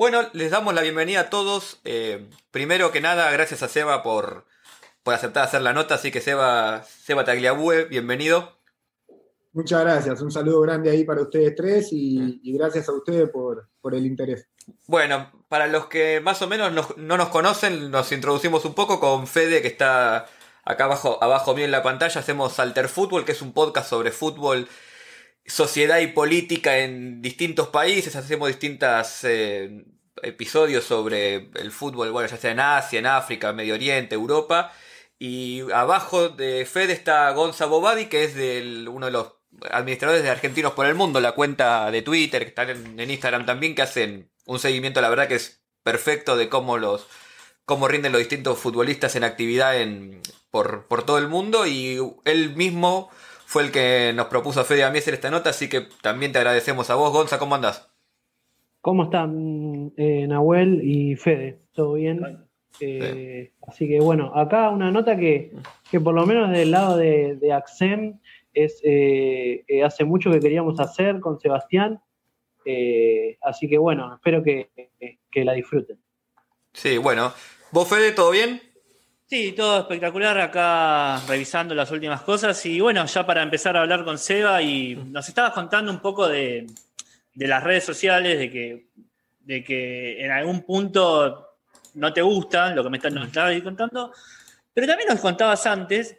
Bueno, les damos la bienvenida a todos. Eh, primero que nada, gracias a Seba por, por aceptar hacer la nota, así que Seba, Seba Tagliabue, bienvenido. Muchas gracias, un saludo grande ahí para ustedes tres y, gracias a ustedes por, el interés. Bueno, para los que más o menos no, nos conocen, nos introducimos un poco con Fede, que está acá abajo, abajo mío en la pantalla. Hacemos Alter Fútbol, que es un podcast sobre fútbol, sociedad y política en distintos países. Hacemos distintos eh, episodios sobre el fútbol, bueno, ya sea en Asia, en África, Medio Oriente, Europa. Y abajo de Fede está Gonza Bobadi, que es del, uno de los administradores de Argentinos por el Mundo, la cuenta de Twitter, que están en, Instagram también, que hacen un seguimiento, la verdad que es perfecto de cómo los cómo rinden los distintos futbolistas en actividad en, por, todo el mundo y él mismo fue el que nos propuso a Fede y a mí hacer esta nota, así que también te agradecemos a vos, Gonza, ¿cómo andás? ¿Cómo están eh, Nahuel y Fede? ¿Todo bien? Eh, así que bueno, acá una nota que, por lo menos del lado de, de AXEM es eh, eh, hace mucho que queríamos hacer con Sebastián. Eh, así que bueno, espero que, la disfruten. Sí, bueno. ¿Vos, Fede, todo bien? Sí, todo espectacular acá revisando las últimas cosas. Y bueno, ya para empezar a hablar con Seba, y nos estabas contando un poco de, las redes sociales, de que, de que en algún punto no te gustan lo que me estás, nos estabas contando, pero también nos contabas antes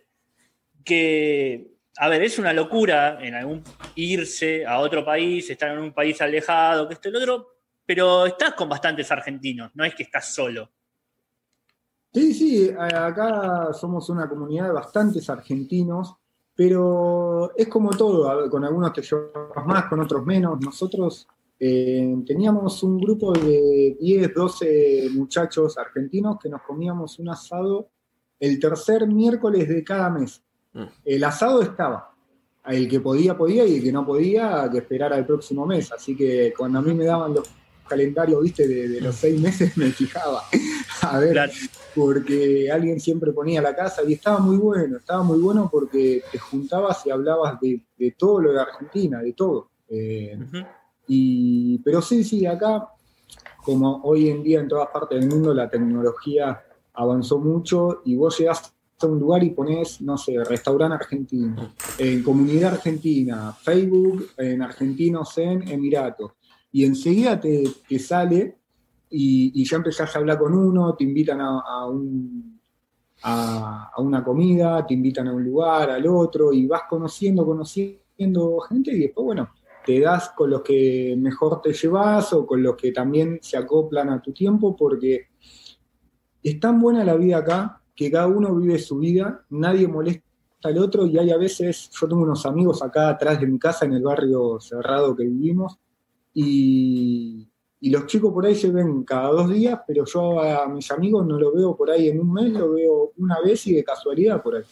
que a ver, es una locura en algún irse a otro país, estar en un país alejado, que esto y lo otro, pero estás con bastantes argentinos, no es que estás solo. Sí, sí, acá somos una comunidad de bastantes argentinos, pero es como todo, con algunos te llevas más, con otros menos. Nosotros eh, teníamos un grupo de 10, 12 muchachos argentinos que nos comíamos un asado el tercer miércoles de cada mes. Mm. El asado estaba. El que podía, podía, y el que no podía, que esperar al próximo mes. Así que cuando a mí me daban los calendarios, viste, de, los seis meses, me fijaba. A ver, porque alguien siempre ponía la casa y estaba muy bueno, estaba muy bueno porque te juntabas y hablabas de, todo lo de Argentina, de todo. Eh, y, pero sí, sí, acá, como hoy en día en todas partes del mundo la tecnología avanzó mucho y vos llegás un lugar y pones, no sé, restaurante argentino, en comunidad argentina, Facebook en argentinos en Emiratos. Y enseguida te, sale y, ya empezás a hablar con uno, te invitan a, un, a, una comida, te invitan a un lugar, al otro, y vas conociendo, conociendo gente y después, bueno, te das con los que mejor te llevas o con los que también se acoplan a tu tiempo, porque es tan buena la vida acá que cada uno vive su vida, nadie molesta al otro y hay a veces, yo tengo unos amigos acá atrás de mi casa en el barrio cerrado que vivimos y, los chicos por ahí se ven cada dos días, pero yo a mis amigos no lo veo por ahí en un mes, lo veo una vez y de casualidad por ahí.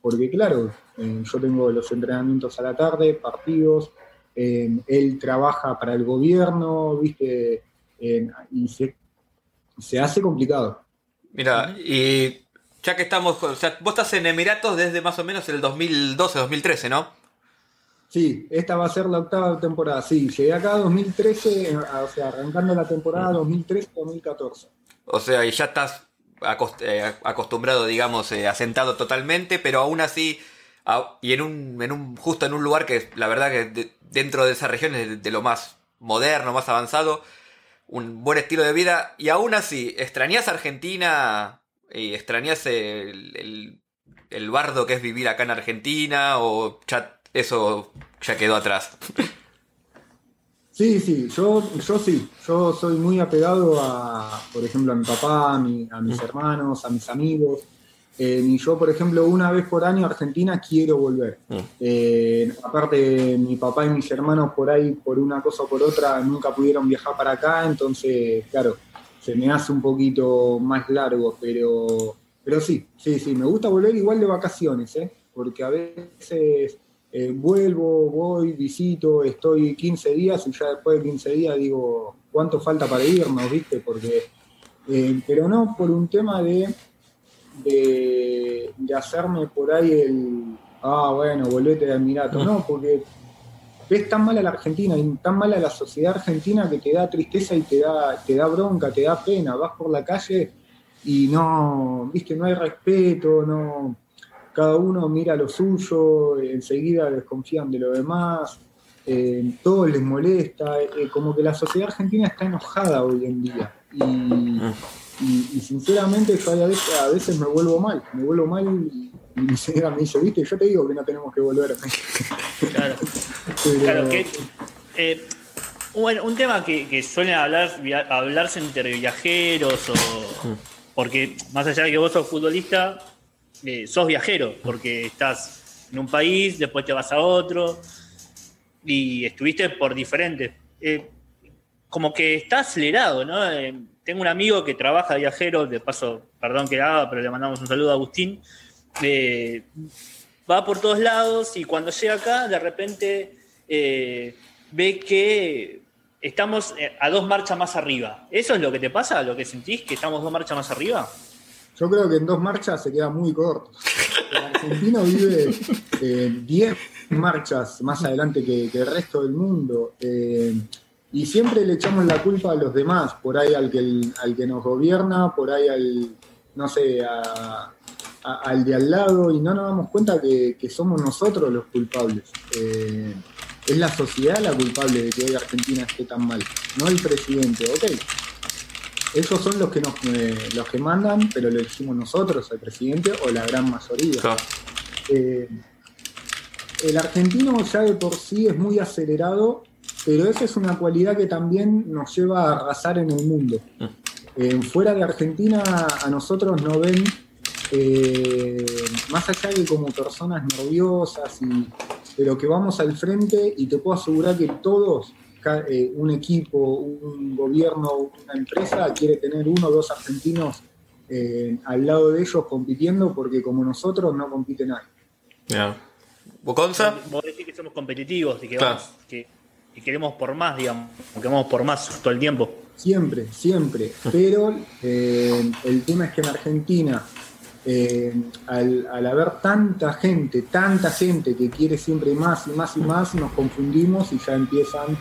Porque claro, eh, yo tengo los entrenamientos a la tarde, partidos, eh, él trabaja para el gobierno, ¿viste? Eh, y se, se hace complicado. Mira, y ya que estamos, o sea, vos estás en Emiratos desde más o menos el 2012, 2013, ¿no? Sí, esta va a ser la octava temporada. Sí, llegué acá 2013, o sea, arrancando la temporada 2013-2014. O sea, y ya estás eh, acostumbrado, digamos, eh, asentado totalmente, pero aún así, y en un, justo en un lugar que la verdad que dentro de esa región es de, lo más moderno, más avanzado, un buen estilo de vida, y aún así, ¿extrañas Argentina y extrañas el, bardo que es vivir acá en Argentina o ya eso ya quedó atrás? Sí, sí, yo, yo sí, yo soy muy apegado a, por ejemplo, a mi papá, a, mis hermanos, a mis amigos. Eh, y yo, por ejemplo, una vez por año a Argentina quiero volver. Mm. Eh, aparte, mi papá y mis hermanos por ahí, por una cosa o por otra, nunca pudieron viajar para acá, entonces, claro, se me hace un poquito más largo, pero, pero sí, sí, sí, me gusta volver igual de vacaciones, ¿eh? porque a veces eh, vuelvo, voy, visito, estoy 15 días y ya después de 15 días digo, ¿cuánto falta para irnos, viste? Porque, eh, pero no por un tema de, de, hacerme por ahí el, ah, bueno, volvete de Emirato, no, porque ves tan mal a la Argentina y tan mal a la sociedad argentina que te da tristeza y te da, te da bronca, te da pena. Vas por la calle y no, viste, no hay respeto, no, cada uno mira lo suyo, enseguida desconfían de lo demás, eh, todo les molesta, eh, como que la sociedad argentina está enojada hoy en día. Y, mm. sinceramente yo a veces, a veces, me vuelvo mal, me vuelvo mal y, mi señora me dice, viste, yo te digo que no tenemos que volver. Claro. claro que, eh, bueno, un tema que, que suelen hablar, hablarse entre viajeros o... Mm. Porque más allá de que vos sos futbolista, eh, sos viajero, porque estás en un país, después te vas a otro, y estuviste por diferentes. Eh, como que está acelerado, ¿no? Eh, tengo un amigo que trabaja viajero, de paso, perdón que haga, pero le mandamos un saludo a Agustín. va por todos lados y cuando llega acá, de repente ve que estamos eh, a dos marchas más arriba. ¿Eso es lo que te pasa? ¿Lo que sentís? ¿Que estamos dos marchas más arriba? Yo creo que en dos marchas se queda muy corto. El argentino vive eh, diez marchas más adelante que, el resto del mundo. Eh, y siempre le echamos la culpa a los demás, por ahí al que, al que nos gobierna, por ahí al, no sé, al de al lado, y no nos damos cuenta que, somos nosotros los culpables es la sociedad la culpable de que hoy Argentina esté tan mal, no el presidente, ok. Esos son los que nos eh, los que mandan, pero lo elegimos nosotros, el presidente, o la gran mayoría. Eh, el argentino ya de por sí es muy acelerado, pero esa es una cualidad que también nos lleva a arrasar en el mundo. Mm. Eh, fuera de Argentina a nosotros nos ven más allá de como personas nerviosas y pero que vamos al frente y te puedo asegurar que todos, eh, un equipo, un gobierno, una empresa, quiere tener uno o dos argentinos eh, al lado de ellos compitiendo porque como nosotros no compite nadie. Yeah. ¿Boconza? Vos decís que somos competitivos y que, que, queremos por más, digamos, que vamos por más todo el tiempo. Siempre, siempre. Pero eh, el tema es que en Argentina eh, al, haber tanta gente, tanta gente que quiere siempre más y más y más, nos confundimos y ya empiezan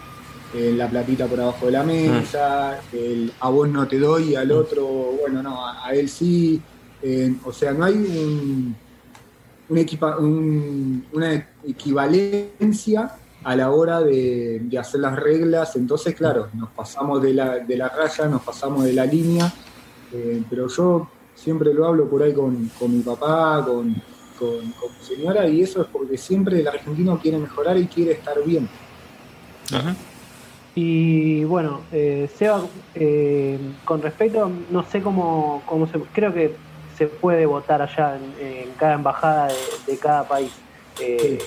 eh, la platita por abajo de la mesa, el a vos no te doy y al otro, bueno, no, a, él sí. Eh, o sea, no hay un, una equivalencia a la hora de, hacer las reglas. Entonces, claro, nos pasamos de la, de la raya, nos pasamos de la línea. pero yo siempre lo hablo por ahí con, mi papá, con, mi señora, y eso es porque siempre el argentino quiere mejorar y quiere estar bien. Y bueno, eh, Seba, eh, con respecto, no sé cómo, cómo se, creo que se puede votar allá en, cada embajada de, cada país. Eh,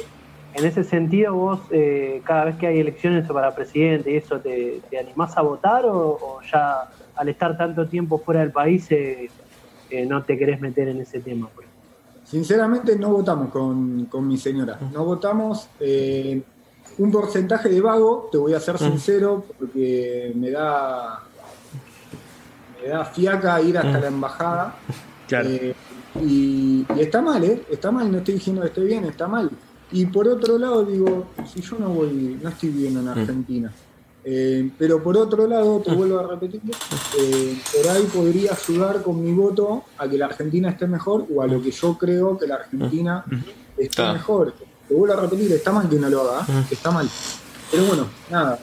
en ese sentido, vos, eh, cada vez que hay elecciones para presidente y eso, ¿te, te animás a votar o, ya al estar tanto tiempo fuera del país no te querés meter en ese tema. Pues. Sinceramente no votamos con, mi señora, no votamos eh, un porcentaje de vago, te voy a ser sincero, porque me da, me da fiaca ir hasta la embajada. Eh, y, está mal, ¿eh? Está mal, no estoy diciendo que esté bien, está mal. Y por otro lado digo, si yo no voy, no estoy viviendo en Argentina. Eh, pero por otro lado, te vuelvo a repetir, eh, por ahí podría ayudar con mi voto a que la Argentina esté mejor o a lo que yo creo que la Argentina esté mejor. Te vuelvo a repetir, está mal que no lo haga, ¿eh? está mal. Pero bueno, nada,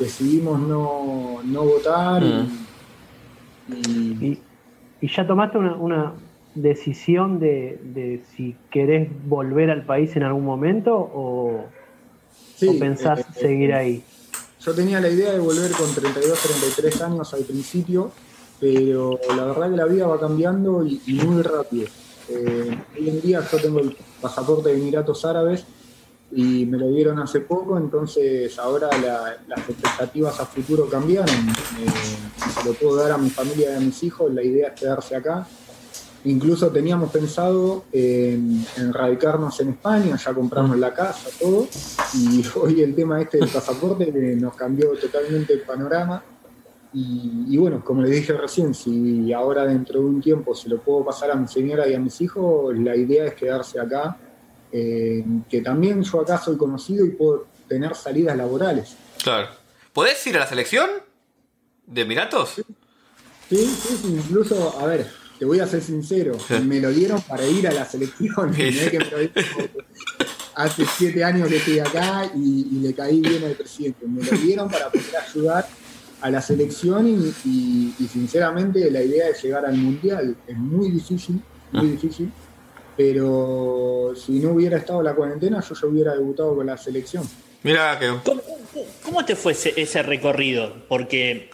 decidimos no, votar y, y, ya tomaste una, decisión de, si querés volver al país en algún momento o, o pensás seguir ahí. Yo tenía la idea de volver con 32, 33 años al principio, pero la verdad que la vida va cambiando y, muy rápido. Eh, hoy en día yo tengo el pasaporte de Emiratos Árabes y me lo dieron hace poco, entonces ahora las expectativas a futuro cambiaron. Eh, se lo puedo dar a mi familia y a mis hijos, la idea es quedarse acá Incluso teníamos pensado en, radicarnos en España, ya compramos la casa, todo, y hoy el tema este del pasaporte nos cambió totalmente el panorama. Y, bueno, como le dije recién, si ahora dentro de un tiempo se lo puedo pasar a mi señora y a mis hijos, la idea es quedarse acá, eh, que también yo acá soy conocido y puedo, tener salidas laborales. Claro. ¿Podés ir a la selección de Emiratos? Sí, sí, sí, incluso, a ver, te voy a ser sincero, me lo dieron para ir a la selección. hace siete años que estoy acá y, le caí bien al presidente. Me lo dieron para poder ayudar a la selección y, sinceramente la idea de llegar al mundial es muy difícil, muy ah. difícil. Pero si no hubiera estado la cuarentena, yo ya hubiera debutado con la selección. Mira que. ¿Cómo, te fue ese, recorrido? Porque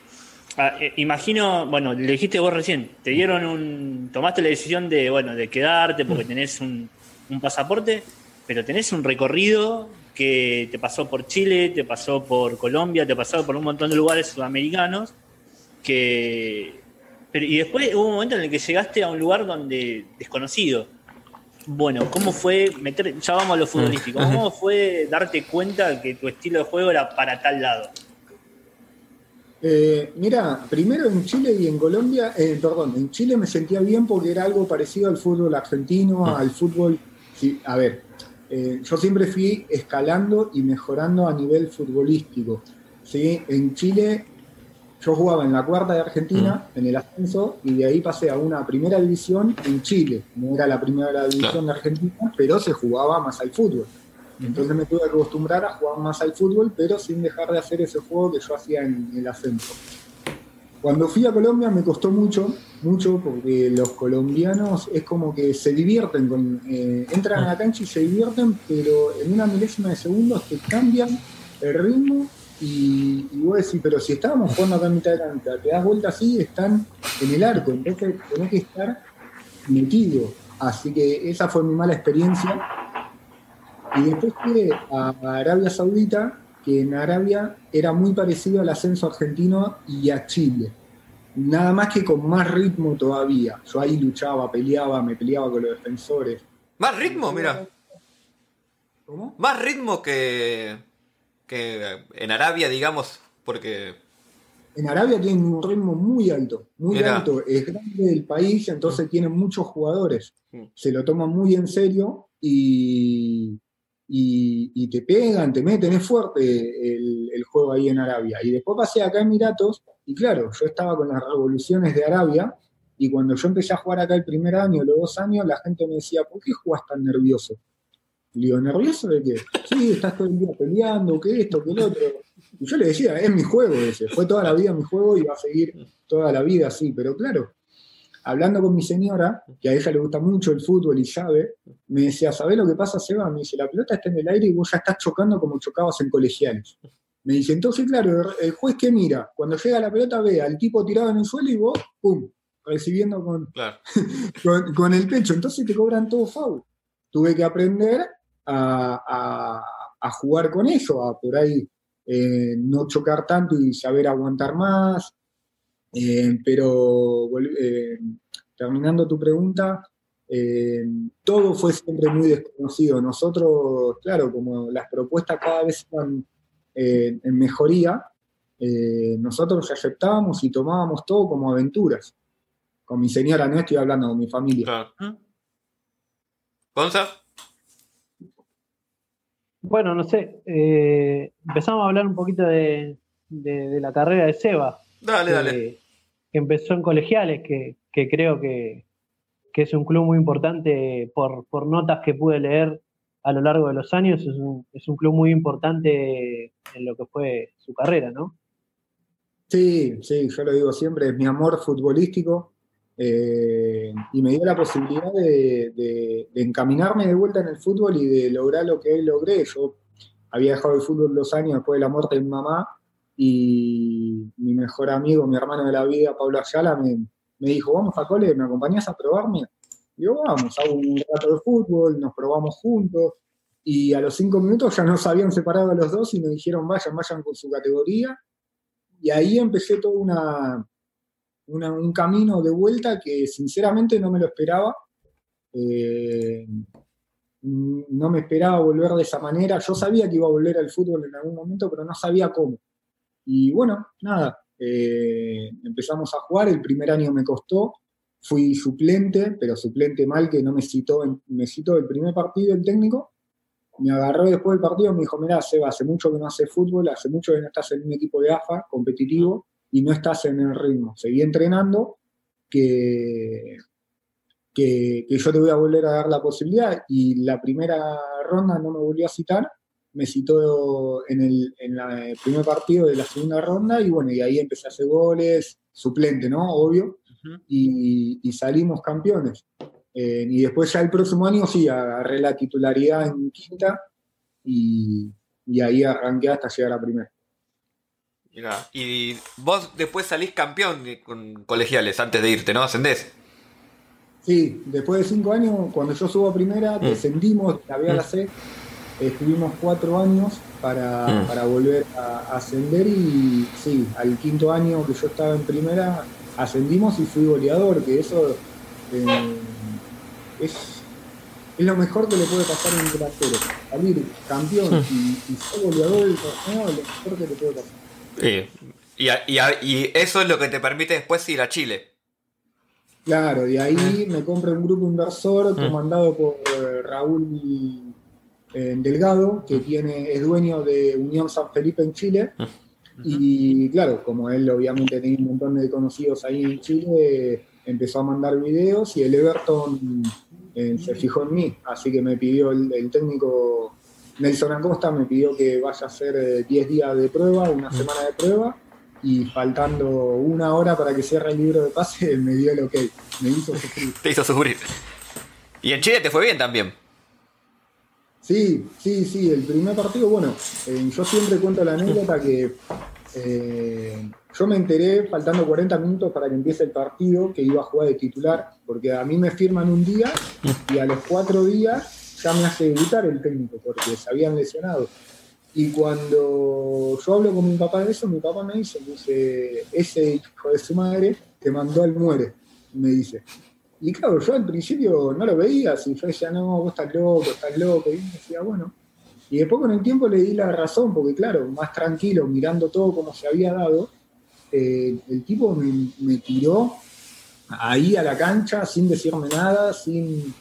ah, eh, imagino, bueno, le dijiste vos recién, te dieron un. tomaste la decisión de, bueno, de quedarte porque mm. tenés un, un pasaporte, pero tenés un recorrido que te pasó por Chile, te pasó por Colombia, te pasó por un montón de lugares sudamericanos, que... y después hubo un momento en el que llegaste a un lugar donde desconocido. Bueno, ¿cómo fue meter, ya vamos a lo futbolístico, cómo fue darte cuenta que tu estilo de juego era para tal lado? Eh, mira, primero en Chile y en Colombia, eh, perdón, en Chile me sentía bien porque era algo parecido al fútbol argentino, ah. al fútbol, sí, a ver, eh, yo siempre fui escalando y mejorando a nivel futbolístico. ¿sí? En Chile yo jugaba en la cuarta de Argentina, mm. en el ascenso, y de ahí pasé a una primera división en Chile. No era la primera división de Argentina, pero se jugaba más al fútbol. Entonces me tuve que acostumbrar a jugar más al fútbol, pero sin dejar de hacer ese juego que yo hacía en el ascenso. Cuando fui a Colombia me costó mucho, mucho, porque los colombianos es como que se divierten, con, eh, entran a la cancha y se divierten, pero en una milésima de segundos te cambian el ritmo y, y vos decís, pero si estábamos jugando acá en mitad de cancha, te das vuelta así, están en el arco, entonces tenés que estar metido. Así que esa fue mi mala experiencia. Y después fui a Arabia Saudita que en Arabia era muy parecido al ascenso argentino y a Chile. Nada más que con más ritmo todavía. Yo ahí luchaba, peleaba, me peleaba con los defensores. Más ritmo, mira. ¿Cómo? Más ritmo que, que en Arabia, digamos, porque... En Arabia tienen un ritmo muy alto, muy alto. Es grande el país, entonces tienen muchos jugadores. Mm. Se lo toman muy en serio y, y, te pegan, te meten, es fuerte el, juego ahí en Arabia. Y después pasé acá en Emiratos, y claro, yo estaba con las revoluciones de Arabia, y cuando yo empecé a jugar acá el primer año, los dos años, la gente me decía, ¿por qué jugás tan nervioso? Le digo, ¿nervioso de qué? Sí, estás todo el día peleando, que esto, que el otro. Y yo le decía, es mi juego ese, fue toda la vida mi juego y va a seguir toda la vida así, pero claro, hablando con mi señora, que a ella le gusta mucho el fútbol y sabe, me decía, ¿sabés lo que pasa, Seba? Me dice, la pelota está en el aire y vos ya estás chocando como chocabas en colegiales. Me dice, entonces, claro, el juez que mira, cuando llega la pelota ve al tipo tirado en el suelo y vos, ¡pum!, recibiendo con, con, el pecho. Entonces te cobran todo foul. Tuve que aprender a, jugar con eso, a por ahí eh, no chocar tanto y saber aguantar más, eh, pero eh, terminando tu pregunta, eh, todo fue siempre muy desconocido. Nosotros, claro, como las propuestas cada vez iban en mejoría, nosotros aceptábamos y tomábamos todo como aventuras. Con mi señora, no estoy hablando con mi familia. ¿Gonza? Bueno, no sé, empezamos a hablar un poquito de, la carrera de Seba. Dale, dale empezó en colegiales, que, creo que, es un club muy importante por, notas que pude leer a lo largo de los años, es un, club muy importante en lo que fue su carrera, ¿no? Sí, sí, yo lo digo siempre, es mi amor futbolístico eh, y me dio la posibilidad de, de, encaminarme de vuelta en el fútbol y de lograr lo que hoy logré. Yo había dejado el fútbol dos años después de la muerte de mi mamá y mi mejor amigo, mi hermano de la vida, Pablo Ayala, me, dijo, vamos a cole, ¿me acompañas a probarme? Y yo, vamos, hago un rato de fútbol, nos probamos juntos, y a los cinco minutos ya nos habían separado los dos y nos dijeron, vayan, vayan con su categoría, y ahí empecé todo una, un camino de vuelta que sinceramente no me lo esperaba. Eh, no me esperaba volver de esa manera. Yo sabía que iba a volver al fútbol en algún momento, pero no sabía cómo. Y bueno, nada, eh, empezamos a jugar, el primer año me costó, fui suplente, pero suplente mal que no me citó, me citó el primer partido el técnico, me agarró después del partido y me dijo, mirá, Seba, hace mucho que no haces fútbol, hace mucho que no estás en un equipo de AFA competitivo y no estás en el ritmo. Seguí entrenando, que, que, yo te voy a volver a dar la posibilidad. Y la primera ronda no me volvió a citar, me citó en el, primer partido de la segunda ronda y bueno, y ahí empecé a hacer goles, suplente, ¿no? Obvio, y, salimos campeones. Eh, y después ya el próximo año sí, agarré la titularidad en quinta y, y ahí arranqué hasta llegar a primera. y vos después salís campeón con colegiales antes de irte, ¿no? Ascendés. Sí, después de cinco años, cuando yo subo a primera, mm. descendimos, la B a la mm. C, estuvimos cuatro años para, mm. volver a, ascender y sí, al quinto año que yo estaba en primera, ascendimos y fui goleador, que eso eh, es, lo mejor que le puede pasar a un delantero. Salir campeón y, ser goleador del torneo es lo mejor que le puede pasar. Sí. Y, y eso es lo que te permite después ir a Chile. Claro, de ahí me compré un grupo inversor mm. comandado por eh, Raúl eh, Delgado, que tiene, es dueño de Unión San Felipe en Chile. Y claro, como él obviamente tenía un montón de conocidos ahí en Chile, empezó a mandar videos y el Everton eh, se fijó en mí. Así que me pidió el, técnico Nelson Acosta, me pidió que vaya a hacer 10 días de prueba, una semana de prueba y faltando una hora para que cierre el libro de pase, me dio el ok. Me hizo sufrir. Te hizo sufrir. Y en Chile te fue bien también. Sí, sí, sí. El primer partido, bueno, eh, yo siempre cuento la anécdota que eh, yo me enteré faltando 40 minutos para que empiece el partido que iba a jugar de titular, porque a mí me firman un día y a los cuatro días ya me hace debutar el técnico, porque se habían lesionado. Y cuando yo hablo con mi papá de eso, mi papá me dice, dice, ese hijo de su madre te mandó al muere, me dice. Y claro, yo al principio no lo veía, si yo decía, no, vos estás loco, estás loco, y decía, bueno. Y después con el tiempo le di la razón, porque claro, más tranquilo, mirando todo como se había dado, eh, el tipo me, me tiró ahí a la cancha sin decirme nada, sin,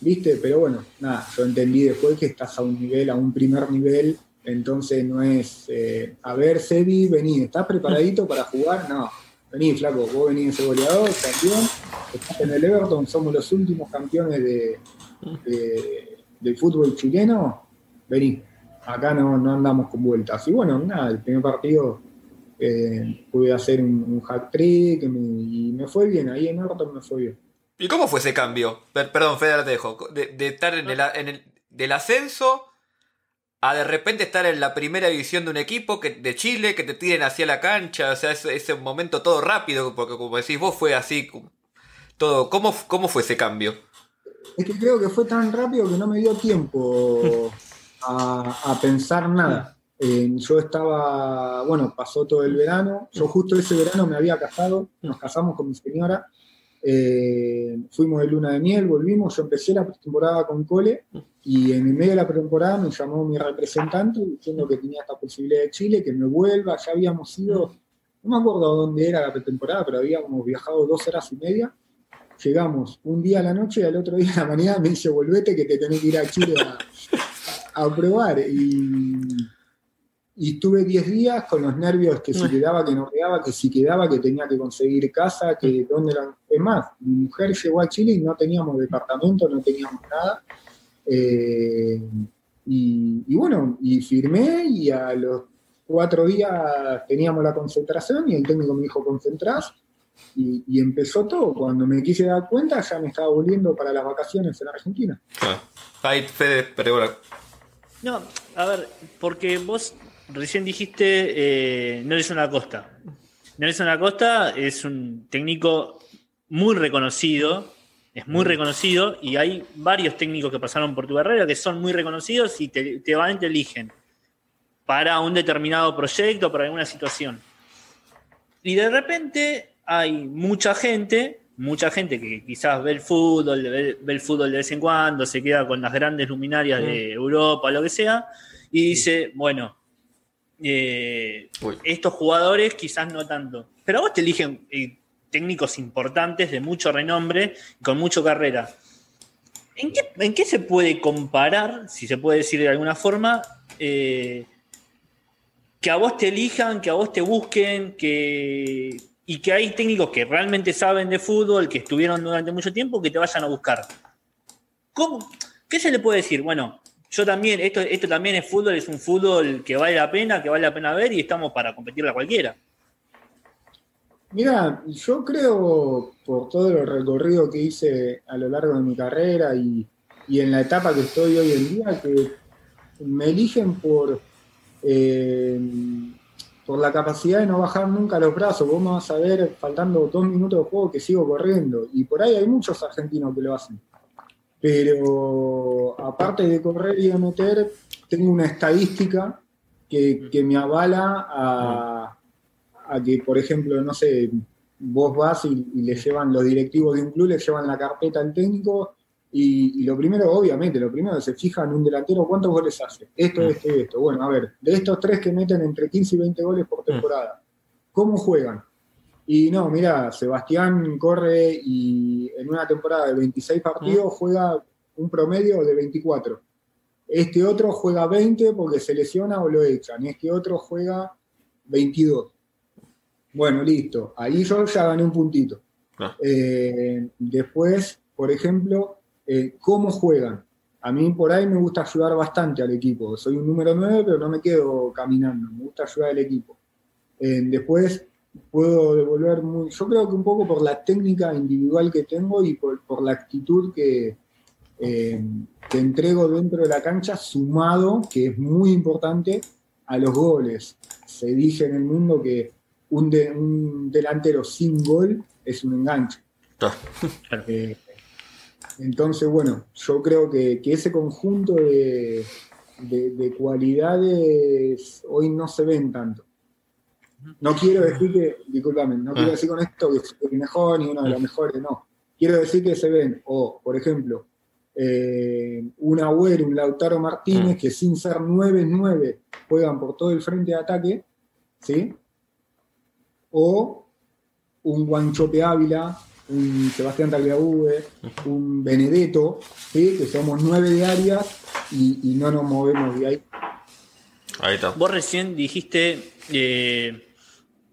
viste, pero bueno, nada, yo entendí después que estás a un nivel, a un primer nivel entonces no es, eh, a ver, Sebi, vení, ¿estás preparadito para jugar? No, vení, flaco, vos venís ese goleador, campeón, estás en el Everton, somos los últimos campeones de, del fútbol chileno, vení, acá no, andamos con vueltas. Y bueno, nada, el primer partido eh, pude hacer un, hack trick y me fue bien, ahí en Everton me fue bien. ¿Y cómo fue ese cambio? perdón, Fede, te dejo. De, estar en el, en el, del ascenso a de repente estar en la primera división de un equipo que, de Chile, que te tiren hacia la cancha, o sea, ese, ese momento todo rápido, porque como decís vos fue así, todo, ¿cómo, cómo fue ese cambio? Es que creo que fue tan rápido que no me dio tiempo a, pensar nada. Eh, yo estaba, bueno, pasó todo el verano, yo justo ese verano me había casado, nos casamos con mi señora, eh, fuimos de luna de miel, volvimos, yo empecé la pretemporada con Cole y en el medio de la pretemporada me llamó mi representante diciendo que tenía esta posibilidad de Chile, que me vuelva, ya habíamos ido, no me acuerdo dónde era la pretemporada, pero habíamos viajado dos horas y media, llegamos un día a la noche y al otro día a la mañana me dice, volvete que te tenés que ir a Chile a, probar. Y, y estuve 10 días con los nervios que si quedaba, que no quedaba, que si quedaba, que tenía que conseguir casa, que dónde era. Es más, mi mujer llegó a Chile y no teníamos departamento, no teníamos nada. Eh, y, bueno, y firmé y a los cuatro días teníamos la concentración y el técnico me dijo concentrás y, empezó todo. Cuando me quise dar cuenta ya me estaba volviendo para las vacaciones en Argentina. Ah, ahí, Fede, pero No, a ver, porque vos recién dijiste eh, Nelson Acosta. Nelson Acosta es un técnico muy reconocido, es muy reconocido y hay varios técnicos que pasaron por tu carrera que son muy reconocidos y te, te van te eligen para un determinado proyecto, para alguna situación. Y de repente hay mucha gente, mucha gente que quizás ve el fútbol, ve, el fútbol de vez en cuando, se queda con las grandes luminarias de mm. Europa, lo que sea, y dice, bueno, eh, estos jugadores quizás no tanto. Pero a vos te eligen eh, técnicos importantes de mucho renombre, con mucha carrera. ¿En qué, se puede comparar, si se puede decir de alguna forma, eh, que a vos te elijan, que a vos te busquen, que, y que hay técnicos que realmente saben de fútbol, que estuvieron durante mucho tiempo, que te vayan a buscar? ¿Cómo, ¿Qué se le puede decir? Bueno, yo también, esto, esto también es fútbol, es un fútbol que vale la pena, que vale la pena ver y estamos para competir a cualquiera. Mira, yo creo, por todo el recorrido que hice a lo largo de mi carrera y, en la etapa que estoy hoy en día, que me eligen por, eh, por la capacidad de no bajar nunca los brazos. Vos me vas a ver, faltando dos minutos de juego, que sigo corriendo. Y por ahí hay muchos argentinos que lo hacen. Pero aparte de correr y de meter, tengo una estadística que, que me avala a a que, por ejemplo, no sé, vos vas y, le llevan los directivos de un club, le llevan la carpeta al técnico y, lo primero, obviamente, lo primero se fija en un delantero cuántos goles hace. Esto, mm. esto y esto. Bueno, a ver, de estos tres que meten entre 15 y 20 goles por mm. temporada, ¿cómo juegan? Y no, mira, Sebastián corre y en una temporada de 26 partidos juega un promedio de 24. Este otro juega 20 porque se lesiona o lo echan. Y este otro juega 22. Bueno, listo. Ahí yo ya gané un puntito. Ah. Eh, después, por ejemplo, eh, cómo juegan. A mí por ahí me gusta ayudar bastante al equipo. Soy un número 9, pero no me quedo caminando. Me gusta ayudar al equipo. Eh, después puedo devolver muy. Yo creo que un poco por la técnica individual que tengo y por, la actitud que, que entrego dentro de la cancha, sumado, que es muy importante, a los goles. Se dice en el mundo que un, delantero sin gol es un enganche. Eh, entonces, bueno, yo creo que, ese conjunto de, cualidades hoy no se ven tanto. No quiero decir que, discúlpame, no quiero ah. decir con esto que es el mejor ni uno de los mejores, no. Quiero decir que se ven, o por ejemplo, eh, un Agüero, un Lautaro Martínez, mm. que sin ser 9-9 juegan por todo el frente de ataque, ¿sí? o un Guanchope Ávila, un Sebastián Tagliabue, un Benedetto, que somos nueve de áreas y, no nos movemos de ahí. Ahí está. Vos recién dijiste, eh,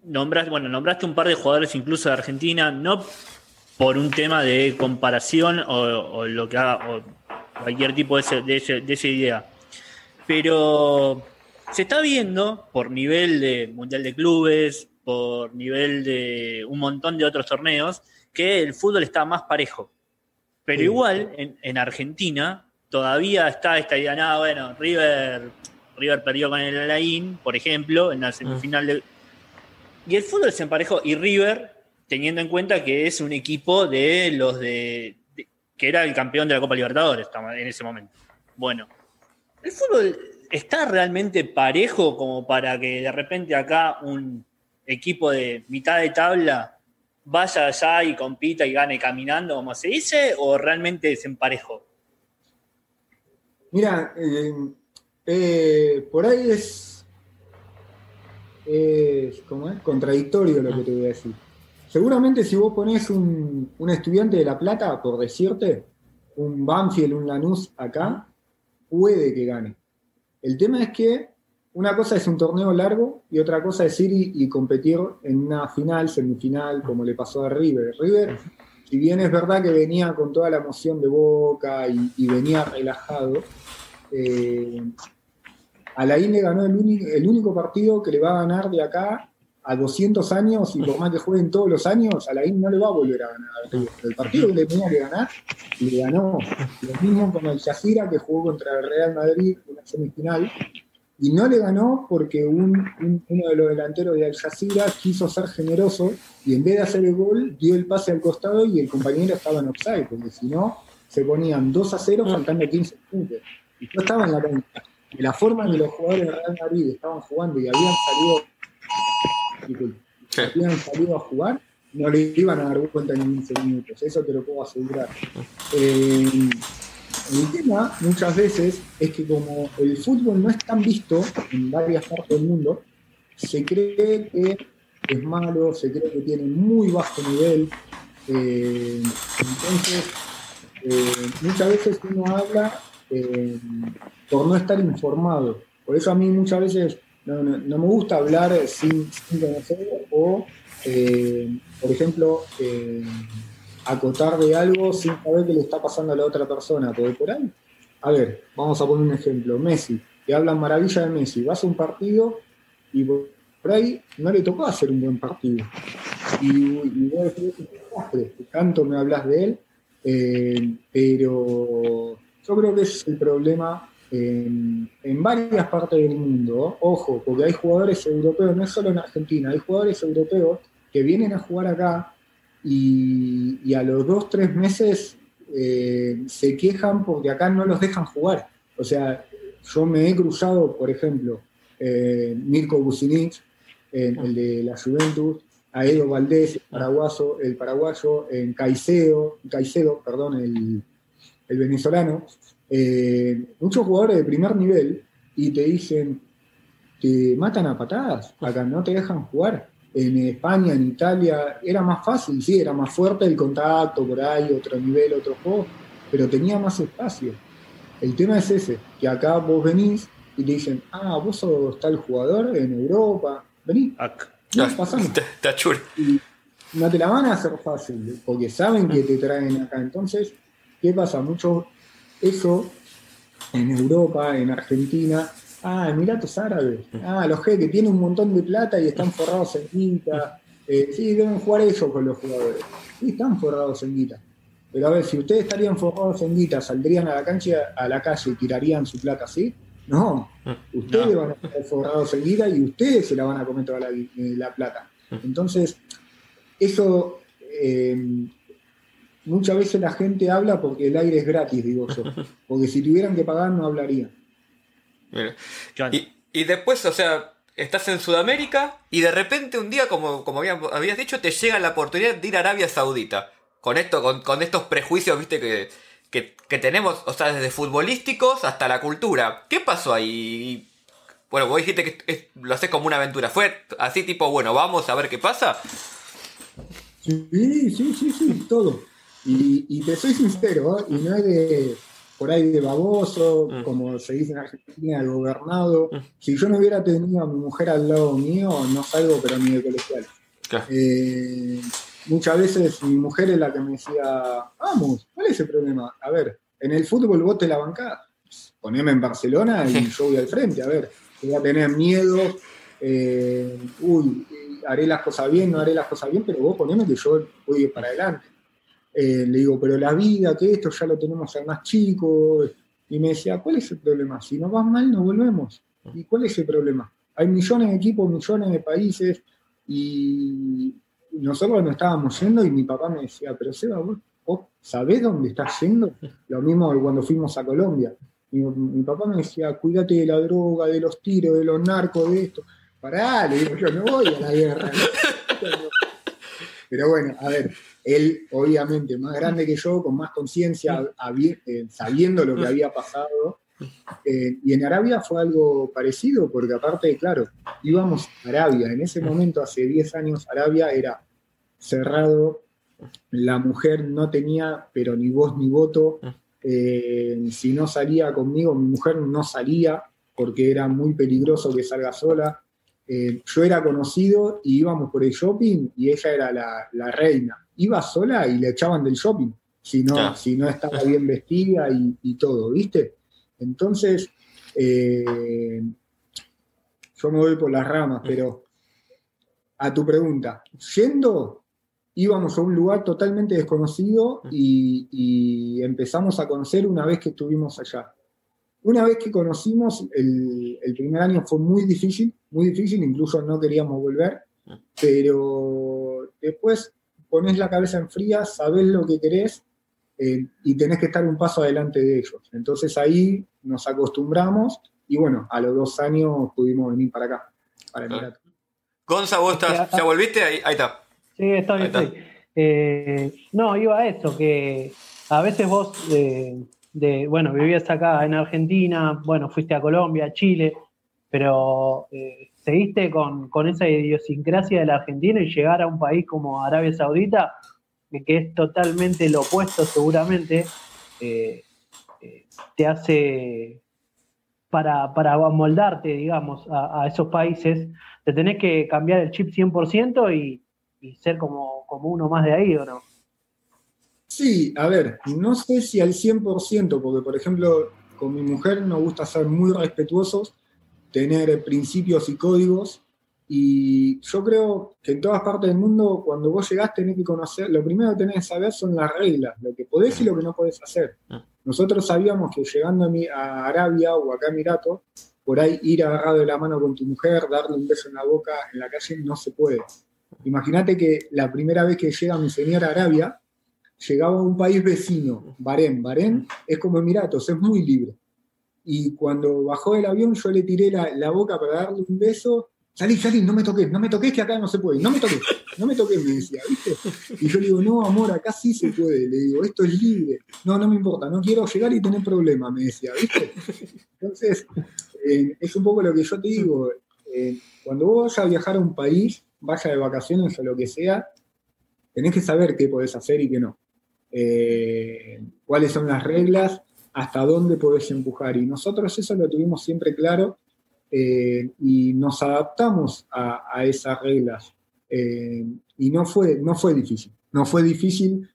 nombraste, bueno, nombraste un par de jugadores incluso de Argentina, no por un tema de comparación o, lo que haga, o cualquier tipo de, de esa idea, pero se está viendo por nivel de Mundial de Clubes, por nivel de un montón de otros torneos, que el fútbol está más parejo. Pero igual, en, Argentina, todavía está esta idea, nada, bueno, River, River perdió con el Alain, por ejemplo, en la semifinal de... Y el fútbol se emparejó, y River, teniendo en cuenta que es un equipo de los de, que era el campeón de la Copa Libertadores en ese momento. Bueno, el fútbol está realmente parejo como para que de repente acá un equipo de mitad de tabla vaya allá y compita y gane caminando, como se dice, o realmente es en parejo? Mira, eh, eh, por ahí es, es, ¿cómo es? contradictorio lo que te voy a decir. Seguramente si vos ponés un, un estudiante de La Plata, por decirte, un Banfield, un Lanús acá, puede que gane. El tema es que una cosa es un torneo largo y otra cosa es ir y, competir en una final, semifinal, como le pasó a River. River, si bien es verdad que venía con toda la emoción de boca y, venía relajado, eh, Alain le ganó el, único, partido que le va a ganar de acá a 200 años y por más que jueguen todos los años, Alain no le va a volver a ganar. El partido que le tenía que ganar, le ganó. Lo mismo con el Shazira que jugó contra el Real Madrid en la semifinal y no le ganó porque uno de los delanteros de Al Jazeera quiso ser generoso y en vez de hacer el gol dio el pase al costado y el compañero estaba en offside, porque si no se ponían 2 a 0 faltando 15 puntos. Y no estaba en la cancha. La forma en que los jugadores de Real Madrid estaban jugando y habían salido, habían salido a jugar, no le iban a dar cuenta en 15 minutos. Eso te lo puedo asegurar. Eh, el tema muchas veces es que como el fútbol no es tan visto en varias partes del mundo, se cree que es malo, se cree que tiene muy bajo nivel. Eh, entonces, eh, muchas veces uno habla eh, por no estar informado. Por eso a mí muchas veces no, me gusta hablar sin, conocer o, eh, por ejemplo, acotar de algo sin saber qué le está pasando a la otra persona. Porque por ahí, a ver, vamos a poner un ejemplo. Messi, que hablan maravilla de Messi. Vas a un partido y por ahí no le tocó hacer un buen partido. Y, y vos decís, tanto me hablas de él, eh, pero yo creo que es el problema en, varias partes del mundo. Ojo, porque hay jugadores europeos, no es solo en Argentina, hay jugadores europeos que vienen a jugar acá y, a los dos, tres meses eh, se quejan porque acá no los dejan jugar. O sea, yo me he cruzado, por ejemplo, eh, Mirko Bucinic, el de la Juventus, a Edo Valdés, el paraguayo, el paraguayo en Caicedo, Caicedo perdón, el, venezolano, eh, muchos jugadores de primer nivel y te dicen, te matan a patadas, acá no te dejan jugar. En España, en Italia, era más fácil, sí, era más fuerte el contacto por ahí, otro nivel, otro juego, pero tenía más espacio. El tema es ese, que acá vos venís y te dicen, ah, vos sos tal jugador en Europa, vení. No, pasamos. no te la van a hacer fácil, porque saben que te traen acá. Entonces, ¿qué pasa? Mucho eso en Europa, en Argentina, ah, Emiratos Árabes, ah, los que tienen un montón de plata y están forrados en guita. Eh, sí, deben jugar ellos con los jugadores. Sí, están forrados en guita. Pero a ver, si ustedes estarían forrados en guita, saldrían a la cancha, a la calle y tirarían su plata así, no, mm. ustedes van a estar forrados en vida y ustedes se la van a comer toda la, eh, plata. Mm. Entonces, eso eh, muchas veces la gente habla porque el aire es gratis, digo yo. Porque si tuvieran que pagar no hablarían. Y, después, o sea, estás en Sudamérica y de repente un día, como, como habías dicho, te llega la oportunidad de ir a Arabia Saudita. Con esto, con, con estos prejuicios, viste, que, que, tenemos, o sea, desde futbolísticos hasta la cultura. ¿Qué pasó ahí? Bueno, vos dijiste que lo haces como una aventura. ¿Fue así tipo, bueno, vamos a ver qué pasa? Sí, sí, sí, sí, todo. Y, te soy sincero, ¿eh? y no es de por ahí de baboso, mm. como se dice en Argentina, el gobernado. Mm. Si yo no hubiera tenido a mi mujer al lado mío, no salgo, pero ni de colegial. Eh, muchas veces mi mujer es la que me decía, vamos, ¿cuál es el problema? A ver, en el fútbol vos te la bancás, poneme en Barcelona y yo voy al frente, a ver, voy a tener miedo, eh, uy, haré las cosas bien, no haré las cosas bien, pero vos poneme que yo voy para adelante. Eh, le digo, pero la vida, que esto ya lo tenemos a más chicos. Y me decía, ¿cuál es el problema? Si nos va mal, no volvemos. ¿Y cuál es el problema? Hay millones de equipos, millones de países, y nosotros nos estábamos yendo y mi papá me decía, pero Seba, vos, sabés dónde estás yendo? Lo mismo cuando fuimos a Colombia. Mi, papá me decía, cuídate de la droga, de los tiros, de los narcos, de esto. Pará, le digo, yo no voy a la guerra. Pero bueno, a ver, él obviamente más grande que yo, con más conciencia, eh, sabiendo lo que había pasado. Eh, y en Arabia fue algo parecido, porque aparte, claro, íbamos a Arabia. En ese momento, hace 10 años, Arabia era cerrado, la mujer no tenía, pero ni voz ni voto. Eh, si no salía conmigo, mi mujer no salía porque era muy peligroso que salga sola. Eh, yo era conocido y íbamos por el shopping y ella era la, reina. Iba sola y le echaban del shopping si no, si no estaba bien vestida y, todo, ¿viste? Entonces, eh, yo me voy por las ramas, pero a tu pregunta, yendo íbamos a un lugar totalmente desconocido y, empezamos a conocer una vez que estuvimos allá. Una vez que conocimos, el, primer año fue muy difícil, muy difícil, incluso no queríamos volver, pero después pones la cabeza en fría, sabes lo que querés eh, y tenés que estar un paso adelante de ellos. Entonces ahí nos acostumbramos y bueno, a los dos años pudimos venir para acá, para. Gonza, vos estás, ¿ya volviste? Ahí, ahí está. Sí, está bien. Eh, no, iba a eso, que a veces vos, de, bueno, vivías acá en Argentina, bueno, fuiste a Colombia, Chile, pero eh, seguiste con, esa idiosincrasia de la Argentina y llegar a un país como Arabia Saudita, que es totalmente lo opuesto seguramente, eh, eh, te hace para, para moldarte, digamos, a, esos países, te tenés que cambiar el chip 100% y, y ser como, como uno más de ahí, ¿o no? Sí, a ver, no sé si al 100%, porque por ejemplo, con mi mujer nos gusta ser muy respetuosos, tener principios y códigos, y yo creo que en todas partes del mundo, cuando vos llegás, tenés que conocer, lo primero que tenés que saber son las reglas, lo que podés y lo que no podés hacer. Ah. Nosotros sabíamos que llegando a Arabia o acá a Emirato, por ahí ir agarrado de la mano con tu mujer, darle un beso en la boca en la calle, no se puede. Imagínate que la primera vez que llega mi señora a Arabia, llegaba a un país vecino, Bahrein. Bahrein es como Emiratos, es muy libre. Y cuando bajó del avión, yo le tiré la, boca para darle un beso salí, salí, no me toques, no me toques que acá no se puede, no me toques, no me toques, me decía, ¿viste? Y yo le digo, no, amor, acá sí se puede, le digo, esto es libre, no, no me importa, no quiero llegar y tener problemas, me decía, ¿viste? Entonces, eh, es un poco lo que yo te digo, eh, cuando vos vayas a viajar a un país, vaya de vacaciones o lo que sea, tenés que saber qué podés hacer y qué no. Eh, cuáles son las reglas, hasta dónde podés empujar. Y nosotros eso lo tuvimos siempre claro eh, y nos adaptamos a, esas reglas. Eh, y no fue, no fue difícil. No fue difícil.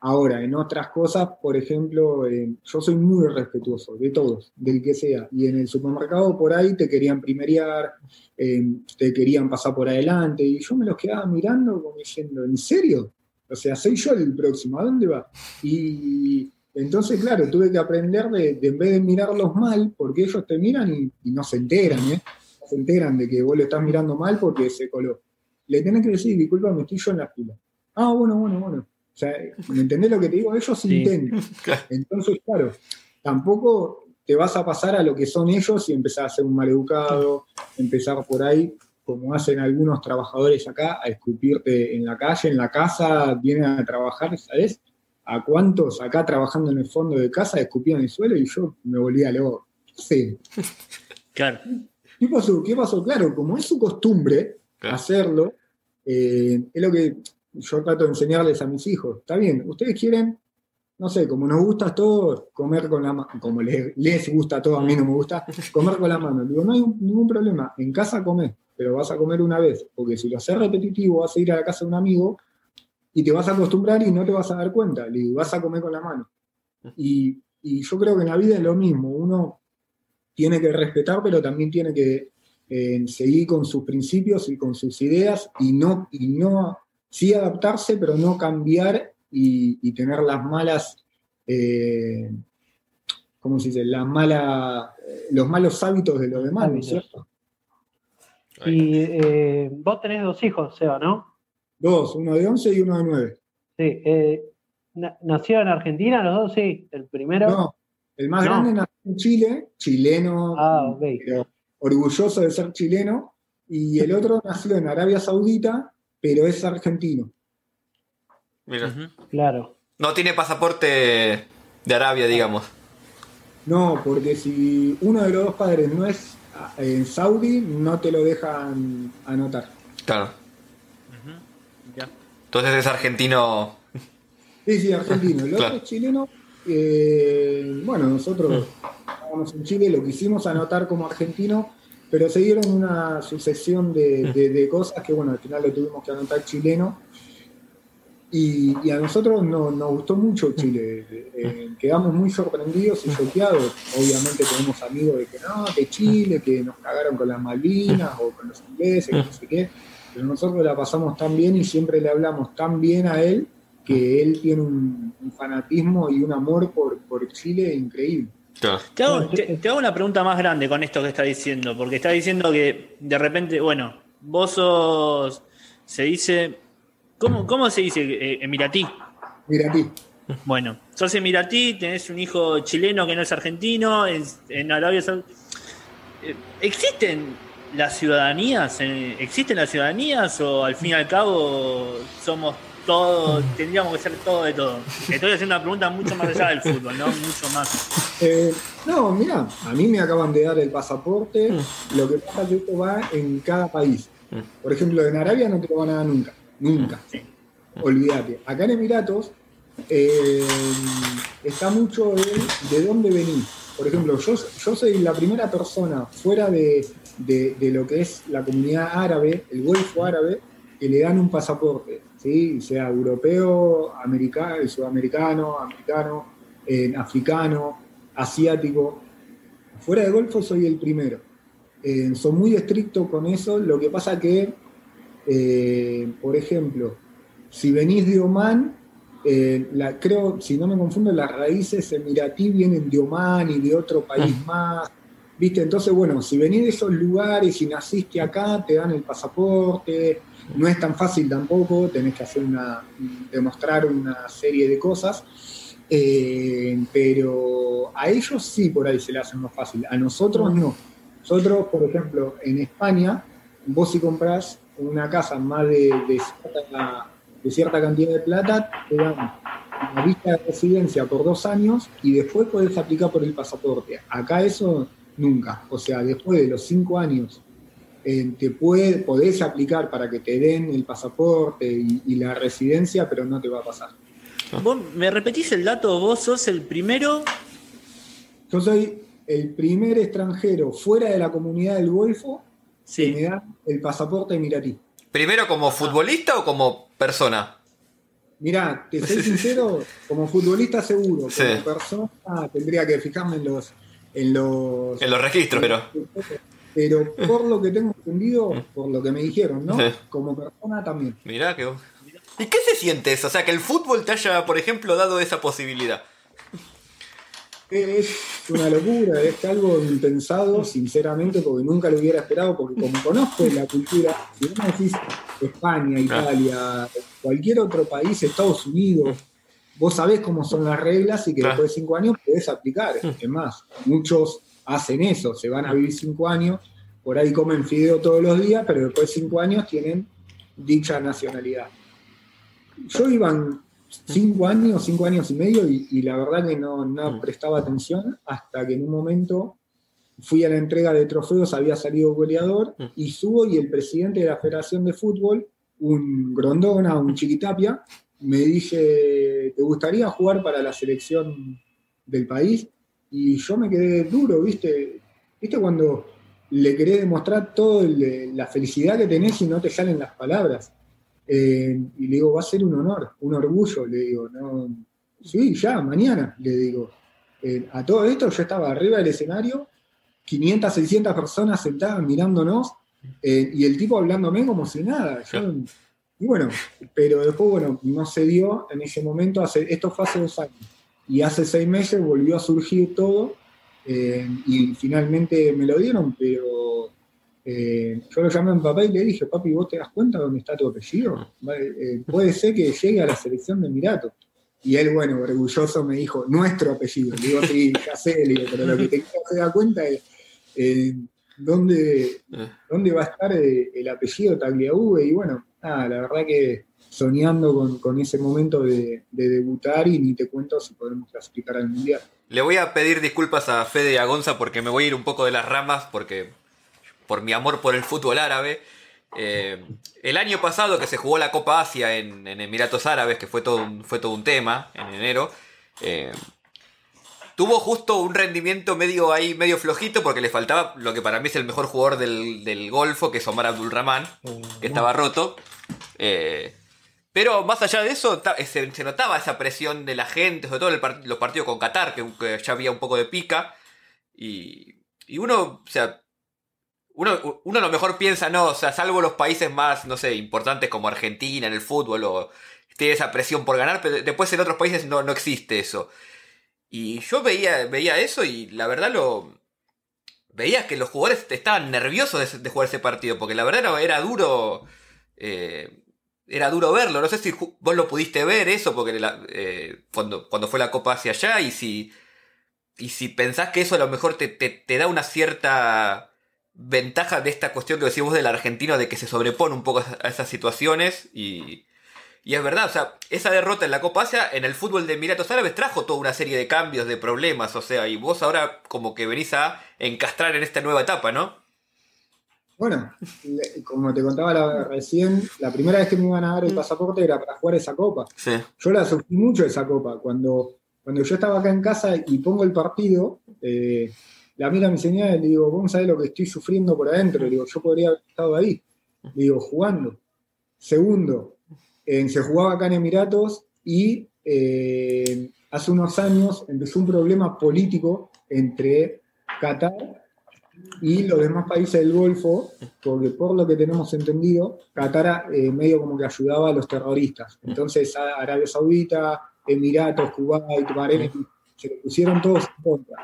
Ahora, en otras cosas, por ejemplo, eh, yo soy muy respetuoso de todos, del que sea. Y en el supermercado por ahí te querían primerear, te querían pasar por adelante. Y yo me los quedaba mirando como diciendo, ¿en serio? O sea, soy yo el próximo, ¿a dónde va? Y, entonces, claro, tuve que aprender de, en vez de mirarlos mal, porque ellos te miran y, no se enteran, ¿eh? No se enteran de que vos le estás mirando mal porque se coló. Le tenés que decir, disculpa, me estoy yo en la fila. Ah, bueno, bueno, bueno. O sea, ¿me entendés lo que te digo? Ellos intentan. Entonces, claro, tampoco te vas a pasar a lo que son ellos y empezar a ser un maleducado, empezar por ahí, como hacen algunos trabajadores acá, a escupirte en la calle, en la casa, vienen a trabajar, ¿sabes? A cuántos acá trabajando en el fondo de casa escupían el suelo y yo me volvía loco. Sí. Claro. ¿Qué pasó? ¿Qué pasó? Claro, como es su costumbre hacerlo, eh, es lo que yo trato de enseñarles a mis hijos. Está bien, ustedes quieren, no sé, como nos gusta a todos, comer con la mano, como les, gusta a todos, a mí no me gusta, comer con la mano. Digo, no hay ningún problema, en casa comés, pero vas a comer una vez, porque si lo haces repetitivo, vas a ir a la casa de un amigo y te vas a acostumbrar y no te vas a dar cuenta, le vas a comer con la mano. Y, yo creo que en la vida es lo mismo, uno tiene que respetar, pero también tiene que eh, seguir con sus principios y con sus ideas y no, y no sí adaptarse, pero no cambiar y, tener las malas, eh, ¿cómo se dice? Las malas, los malos hábitos de los demás, ¿no es cierto? Y eh, vos tenés dos hijos, Seba, ¿no? Dos, uno de 11 y uno de 9. Sí, eh, ¿nació en Argentina los dos? Sí, el primero. No, el más grande nació en Chile, chileno, ah, orgulloso de ser chileno, y el otro nació en Arabia Saudita, pero es argentino. Mira. Claro. No tiene pasaporte de Arabia, digamos. No, porque si uno de los dos padres no es eh, en Saudi, no te lo dejan anotar. Claro. Entonces es argentino. Sí, sí, argentino. El otro es chileno. Eh, bueno, nosotros estábamos en Chile, lo quisimos anotar como argentino, pero se dieron una sucesión de, cosas que, bueno, al final lo tuvimos que anotar chileno. Y, a nosotros nos gustó mucho Chile. Eh, quedamos muy sorprendidos y choqueados. Obviamente tenemos amigos de que no, de Chile, que nos cagaron con las Malvinas o con los ingleses, que no sé qué pero nosotros la pasamos tan bien y siempre le hablamos tan bien a él que él tiene un, fanatismo y un amor por, por Chile increíble. Te, hago, una pregunta más grande con esto que está diciendo, porque está diciendo que de repente, bueno, vos sos, se dice, ¿cómo, cómo se dice eh, emiratí? Emiratí. Bueno, sos emiratí, tenés un hijo chileno que no es argentino, en Arabia Saudita. Eh, ¿Existen las ciudadanías, eh, ¿existen las ciudadanías o al fin y al cabo somos todos, tendríamos que ser todo de todo? Estoy haciendo una pregunta mucho más allá del fútbol, ¿no? Mucho más. Eh, no, mira, a mí me acaban de dar el pasaporte, mm. lo que pasa es que esto va en cada país. Mm. Por ejemplo, en Arabia no te lo van a dar nunca, nunca. Olvídate. Acá en Emiratos, eh, está mucho en de dónde venís. Por ejemplo, yo, yo soy la primera persona fuera de, lo que es la comunidad árabe, el Golfo árabe, que le dan un pasaporte, ¿sí? sea europeo, americano, sudamericano, americano, eh, africano, asiático. Fuera de Golfo soy el primero. Eh, son muy estrictos con eso, lo que pasa que, eh, por ejemplo, si venís de Oman, eh, la, creo, si no me confundo, las raíces emiratí vienen de Oman y de otro país ah. más. ¿Viste? Entonces, bueno, si venís de esos lugares y naciste acá, te dan el pasaporte. No es tan fácil tampoco, tenés que hacer una, demostrar una serie de cosas. Eh, pero a ellos sí por ahí se le hace más fácil, a nosotros no. Nosotros, por ejemplo, en España, vos si compras una casa más de, de de cierta cantidad de plata, te dan una vista de residencia por dos años y después podés aplicar por el pasaporte. Acá eso nunca. O sea, después de los cinco años eh, te puede, podés aplicar para que te den el pasaporte y, la residencia, pero no te va a pasar. ¿Vos me repetís el dato? ¿Vos sos el primero? Yo soy el primer extranjero fuera de la comunidad del Golfo que me da el pasaporte emiratí. ¿Primero como futbolista o como persona? Mirá, te soy sincero, como futbolista seguro, como persona tendría que fijarme en los, en los... En los registros, pero... Pero por lo que tengo entendido, por lo que me dijeron, ¿no? Como persona también. Mirá que... ¿Y qué se siente eso? O sea, que el fútbol te haya, por ejemplo, dado esa posibilidad. Es una locura, es algo impensado, sinceramente, porque nunca lo hubiera esperado, porque como conozco la cultura, si vos me decís España, Italia, cualquier otro país, Estados Unidos, vos sabés cómo son las reglas y que después de cinco años podés aplicar. Es más, muchos hacen eso, se van a vivir cinco años, por ahí comen fideo todos los días, pero después de cinco años tienen dicha nacionalidad. Yo iban cinco años, cinco años y medio, y, la verdad que no, no, mm. prestaba atención hasta que en un momento fui a la entrega de trofeos, había salido goleador, mm. y subo y el presidente de la Federación de Fútbol, un Grondona, un Chiquitapia, me dice, ¿te gustaría jugar para la selección del país? Y yo me quedé duro, ¿viste? ¿Viste cuando le querés demostrar toda la felicidad que tenés y no te salen las palabras? Eh, y le digo, va a ser un honor, un orgullo, le digo, no, sí, ya, mañana, le digo. Eh, a todo esto yo estaba arriba del escenario, 500, 600 personas sentadas mirándonos, eh, y el tipo hablándome como si nada. Y bueno, pero después, bueno, no se dio en ese momento, hace, esto fue hace dos años, y hace seis meses volvió a surgir todo, y finalmente me lo dieron, pero eh, yo lo llamé a mi papá y le dije, papi, ¿vos te das cuenta dónde está tu apellido? Eh, puede ser que llegue a la selección de Emirato. Y él, bueno, orgulloso me dijo, nuestro apellido. Le digo, sí, ya sé, le digo, pero lo que te que dar cuenta es eh, dónde, dónde va a estar el apellido Tagliabue. Y bueno, nada, la verdad que soñando con, ese momento de, debutar y ni te cuento si podemos clasificar al Mundial. Le voy a pedir disculpas a Fede y a Gonza porque me voy a ir un poco de las ramas porque por mi amor por el fútbol árabe. Eh, el año pasado que se jugó la Copa Asia en, Emiratos Árabes, que fue todo un, fue todo un tema en enero, eh, tuvo justo un rendimiento medio ahí, medio flojito, porque le faltaba lo que para mí es el mejor jugador del, Golfo, que es Omar Abdulrahman, que estaba roto. Eh, pero más allá de eso, se, notaba esa presión de la gente, sobre todo los partidos con Qatar, que, ya había un poco de pica. Y, uno, o sea, uno, uno a lo mejor piensa, no, o sea, salvo los países más, no sé, importantes como Argentina en el fútbol o tiene esa presión por ganar, pero después en otros países no, no existe eso. Y yo veía, veía eso y la verdad lo... Veía que los jugadores estaban nerviosos de, jugar ese partido, porque la verdad era duro... Eh, era duro verlo, no sé si vos lo pudiste ver eso, porque eh, cuando, cuando fue la Copa hacia allá y si... Y si pensás que eso a lo mejor te, te da una cierta ventaja de esta cuestión que decimos del argentino de que se sobrepone un poco a esas situaciones y, y es verdad, o sea, esa derrota en la Copa Asia en el fútbol de Emiratos Árabes trajo toda una serie de cambios, de problemas, o sea, y vos ahora como que venís a encastrar en esta nueva etapa, ¿no? Bueno, como te contaba recién, la primera vez que me iban a dar el mm. pasaporte era para jugar esa copa. Yo la sufrí mucho esa copa. Cuando cuando yo estaba acá en casa y pongo el partido, eh, la mira mi señora y le digo, vos sabés lo que estoy sufriendo por adentro. Le digo, yo podría haber estado ahí. Le digo, jugando. Segundo, se jugaba acá en Emiratos y eh, hace unos años empezó un problema político entre Qatar y los demás países del Golfo, porque por lo que tenemos entendido, Qatar eh, medio como que ayudaba a los terroristas. Entonces Arabia Saudita, Emiratos, Kuwait, Bahrein, se le pusieron todos en contra.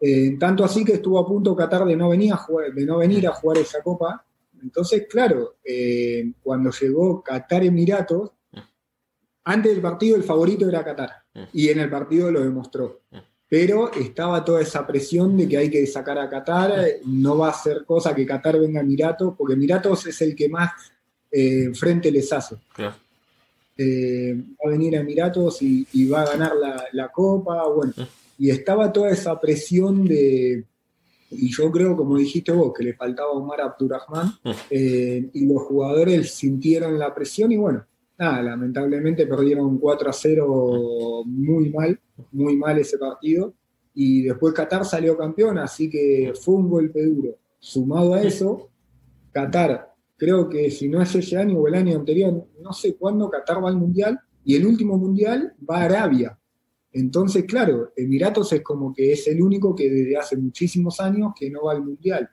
Eh, tanto así que estuvo a punto Qatar de no venir a jugar, de no venir a jugar esa copa. Entonces, claro, eh, cuando llegó Qatar Emiratos, antes del partido el favorito era Qatar. Y en el partido lo demostró pero estaba toda esa presión de que hay que sacar a Qatar, no va a ser cosa que Qatar venga a Emiratos, porque Emiratos es el que más eh, frente les hace. Eh, va a venir a Emiratos y, va a ganar la, copa, bueno, y estaba toda esa presión de, y yo creo, como dijiste vos, que le faltaba Omar Abdurrahman, eh, y los jugadores sintieron la presión y bueno, nada, lamentablemente perdieron 4 a 0 muy mal, muy mal ese partido. Y después Qatar salió campeón, así que fue un golpe duro. Sumado a eso, Qatar, creo que si no es ese año o el año anterior, no sé cuándo Qatar va al Mundial, y el último Mundial va a Arabia. Entonces, claro, Emiratos es como que es el único que desde hace muchísimos años que no va al Mundial.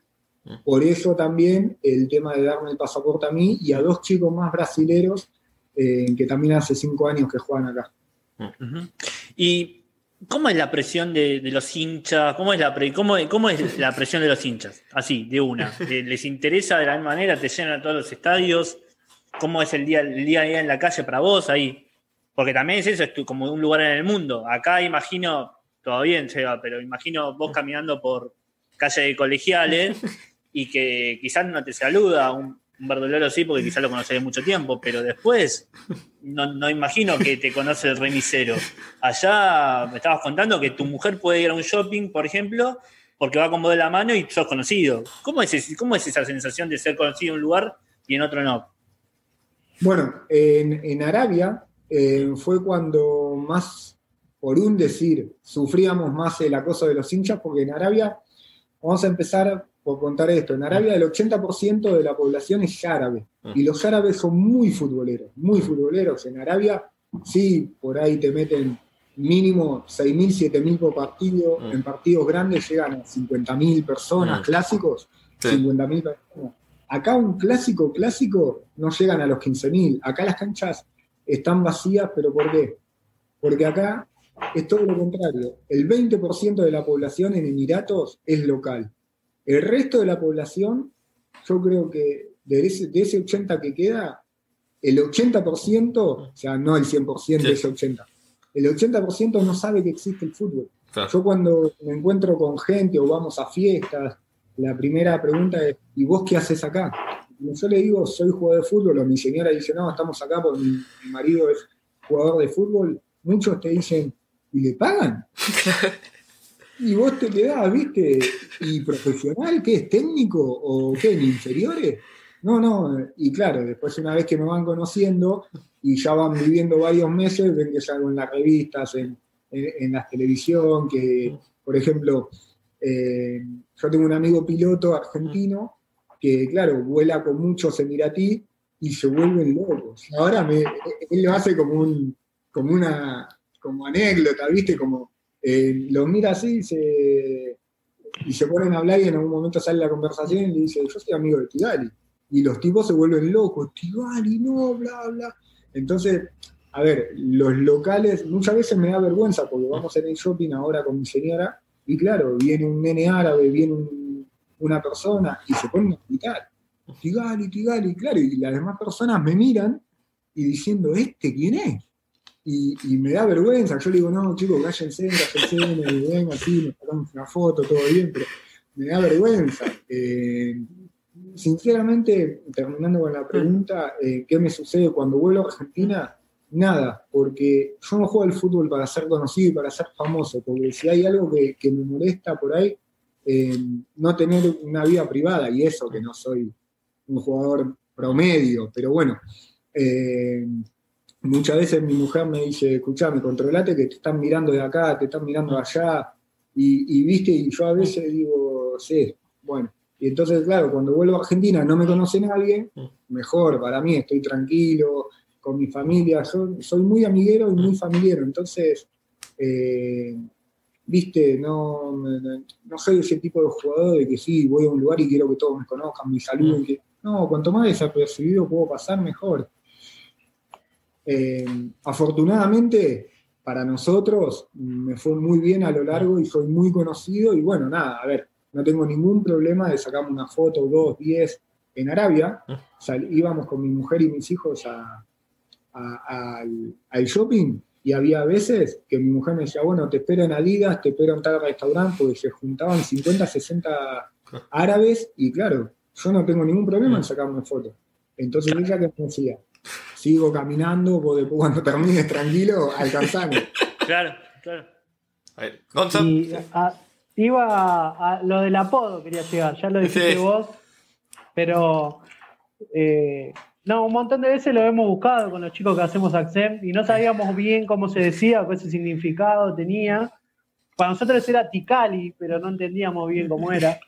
Por eso también el tema de darme el pasaporte a mí y a dos chicos más brasileros eh, que también hace cinco años que juegan acá. ¿Y cómo es la presión de, los hinchas? ¿Cómo es, la presión de los hinchas? Así, de una. ¿Les interesa de la misma manera? ¿Te llenan todos los estadios? ¿Cómo es el día, el día a día en la calle para vos ahí? Porque también es eso, es como un lugar en el mundo. Acá imagino, bien, Seba, pero imagino vos caminando por calle de colegiales y que quizás no te saluda un, un verdulero sí, porque quizás lo conoces de mucho tiempo, pero después no, imagino que te conoce el remisero. Allá me estabas contando que tu mujer puede ir a un shopping, por ejemplo, porque va con vos de la mano y sos conocido. ¿Cómo es, cómo es esa sensación de ser conocido en un lugar y en otro no? Bueno, en, Arabia eh, fue cuando más, por un decir, sufríamos más el acoso de los hinchas, porque en Arabia, vamos a empezar por contar esto, en Arabia el 80% de la población es árabe ah. y los árabes son muy futboleros, muy futboleros. En Arabia sí, por ahí te meten mínimo 6.000, 7.000 por partido, ah. en partidos grandes llegan a 50.000 personas, ah. clásicos, 50.000 personas. Acá un clásico, clásico, no llegan a los 15.000. Acá las canchas están vacías, pero ¿por qué? Porque acá es todo lo contrario. El 20% de la población en Emiratos es local. El resto de la población, yo creo que de ese, de ese 80 que queda, el 80%, o sea, no el 100% de ese 80, el 80% no sabe que existe el fútbol. Yo cuando me encuentro con gente o vamos a fiestas, la primera pregunta es, ¿y vos qué haces acá? yo le digo, soy jugador de fútbol, o mi señora dice, no, estamos acá porque mi, mi marido es jugador de fútbol, muchos te dicen, ¿y le pagan? Y vos te quedás, ¿viste? ¿Y profesional? ¿Qué es? ¿Técnico? ¿O qué? ¿En inferiores? No, no. Y claro, después una vez que me van conociendo y ya van viviendo varios meses, ven que salgo en las revistas, en, en, la televisión, que, por ejemplo, eh, yo tengo un amigo piloto argentino que, claro, vuela con muchos emiratí y se vuelven locos. Ahora me, él lo hace como, un, como una como anécdota, ¿viste? Como eh, lo mira así y se, y se ponen a hablar y en algún momento sale la conversación y le dice, yo soy amigo de Tigali. Y los tipos se vuelven locos, Tigali, no, bla, bla. Entonces, a ver, los locales, muchas veces me da vergüenza porque vamos en el shopping ahora con mi señora y claro, viene un nene árabe, viene una persona y se ponen a gritar, Tigali, Tigali, claro, y las demás personas me miran y diciendo, ¿este quién es? Y, me da vergüenza. Yo le digo, no, chicos, cállense, cállense, me ven así, me sacamos una foto, todo bien, pero me da vergüenza. Eh, sinceramente, terminando con la pregunta, eh, ¿qué me sucede cuando vuelvo a Argentina? Nada, porque yo no juego al fútbol para ser conocido y para ser famoso, porque si hay algo que, me molesta por ahí, eh, no tener una vida privada, y eso que no soy un jugador promedio, pero bueno, muchas veces mi mujer me dice, escuchame, controlate que te están mirando de acá, te están mirando allá, y, viste, y yo a veces digo, sí, bueno. Y entonces, claro, cuando vuelvo a Argentina no me conoce nadie, mejor, para mí estoy tranquilo, con mi familia, soy, soy muy amiguero y muy familiar, entonces, eh, viste, no, no soy ese tipo de jugador de que sí, voy a un lugar y quiero que todos me conozcan, me saluden, que, no, cuanto más desapercibido puedo pasar, mejor. Eh, afortunadamente, para nosotros me fue muy bien a lo largo y soy muy conocido y bueno, nada, a ver, no tengo ningún problema de sacarme una foto, dos, diez en Arabia. íbamos con mi mujer y mis hijos al, shopping y había veces que mi mujer me decía, bueno, te espero en Adidas, te espero en tal restaurante, porque se juntaban 50, 60 árabes y claro, yo no tengo ningún problema en sacarme fotos. Entonces ella que me decía, sigo caminando, vos después cuando termines tranquilo, alcanzame. Claro, claro. Y, iba a, lo del apodo, quería llegar, ya lo dijiste vos, pero eh, no, un montón de veces lo hemos buscado con los chicos que hacemos Accem y no sabíamos bien cómo se decía, qué ese significado tenía. Para nosotros era Ticali, pero no entendíamos bien cómo era.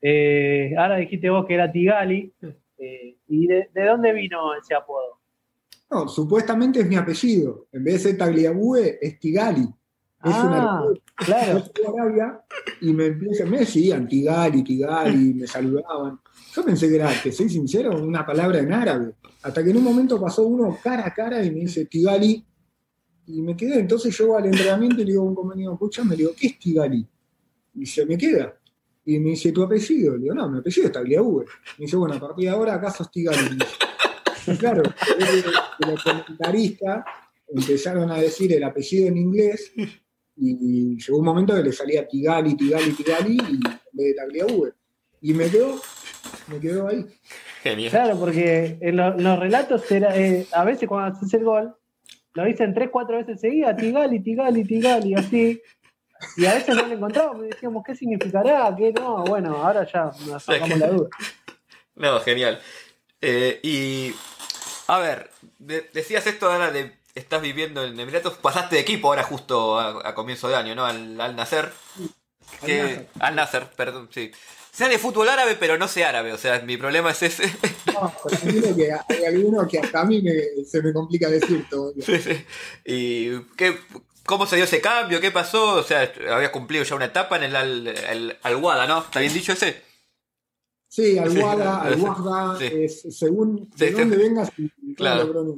Eh, ahora dijiste vos que era Tigali. Eh, ¿Y de, dónde vino ese apodo? No, supuestamente es mi apellido. En vez de ser Tagliabue, es Tigali. Es ah, claro. Yo Arabia y me empiezan, me decían Tigali, Tigali, me saludaban. Yo pensé que era, que soy sincero, una palabra en árabe. Hasta que en un momento pasó uno cara a cara y me dice Tigali. Y me quedé. Entonces yo al entrenamiento y le digo a un compañero, escucha, me digo, ¿qué es Tigali? Y se me queda. Y me dice, ¿tu apellido? Le digo, no, mi apellido es Tagliabue. Me dice, bueno, a partir de ahora, ¿acaso es Tigali? Y claro, los comentaristas empezaron a decir el apellido en inglés y llegó un momento que le salía Tigali, Tigali, Tigali y en vez de Tagliabue. Y me quedó, me quedó ahí. Genial. Claro, porque en los relatos era, eh, a veces cuando haces el gol, lo dicen tres, cuatro veces seguidas, Tigali, Tigali, Tigali, así. Y a veces no lo encontrábamos y decíamos, ¿qué significará? ¿Qué no? Bueno, ahora ya nos sacamos la duda. No, genial. Eh, y, a ver, decías esto ahora de estás viviendo en Emiratos, pasaste de equipo ahora justo a, comienzo de año, ¿no? Al, al Nacer. al Nacer, perdón, sí. Sea de fútbol árabe, pero no sé árabe, o sea, mi problema es ese. No, pues que hay alguno que hasta a mí se me complica decir todo. Sí, sí. ¿Y qué, cómo se dio ese cambio? ¿Qué pasó? O sea, había cumplido ya una etapa en el, al, Alwada, ¿no? ¿Está bien dicho ese? Sí, Alwada, Alwada, es, según de dónde vengas, claro.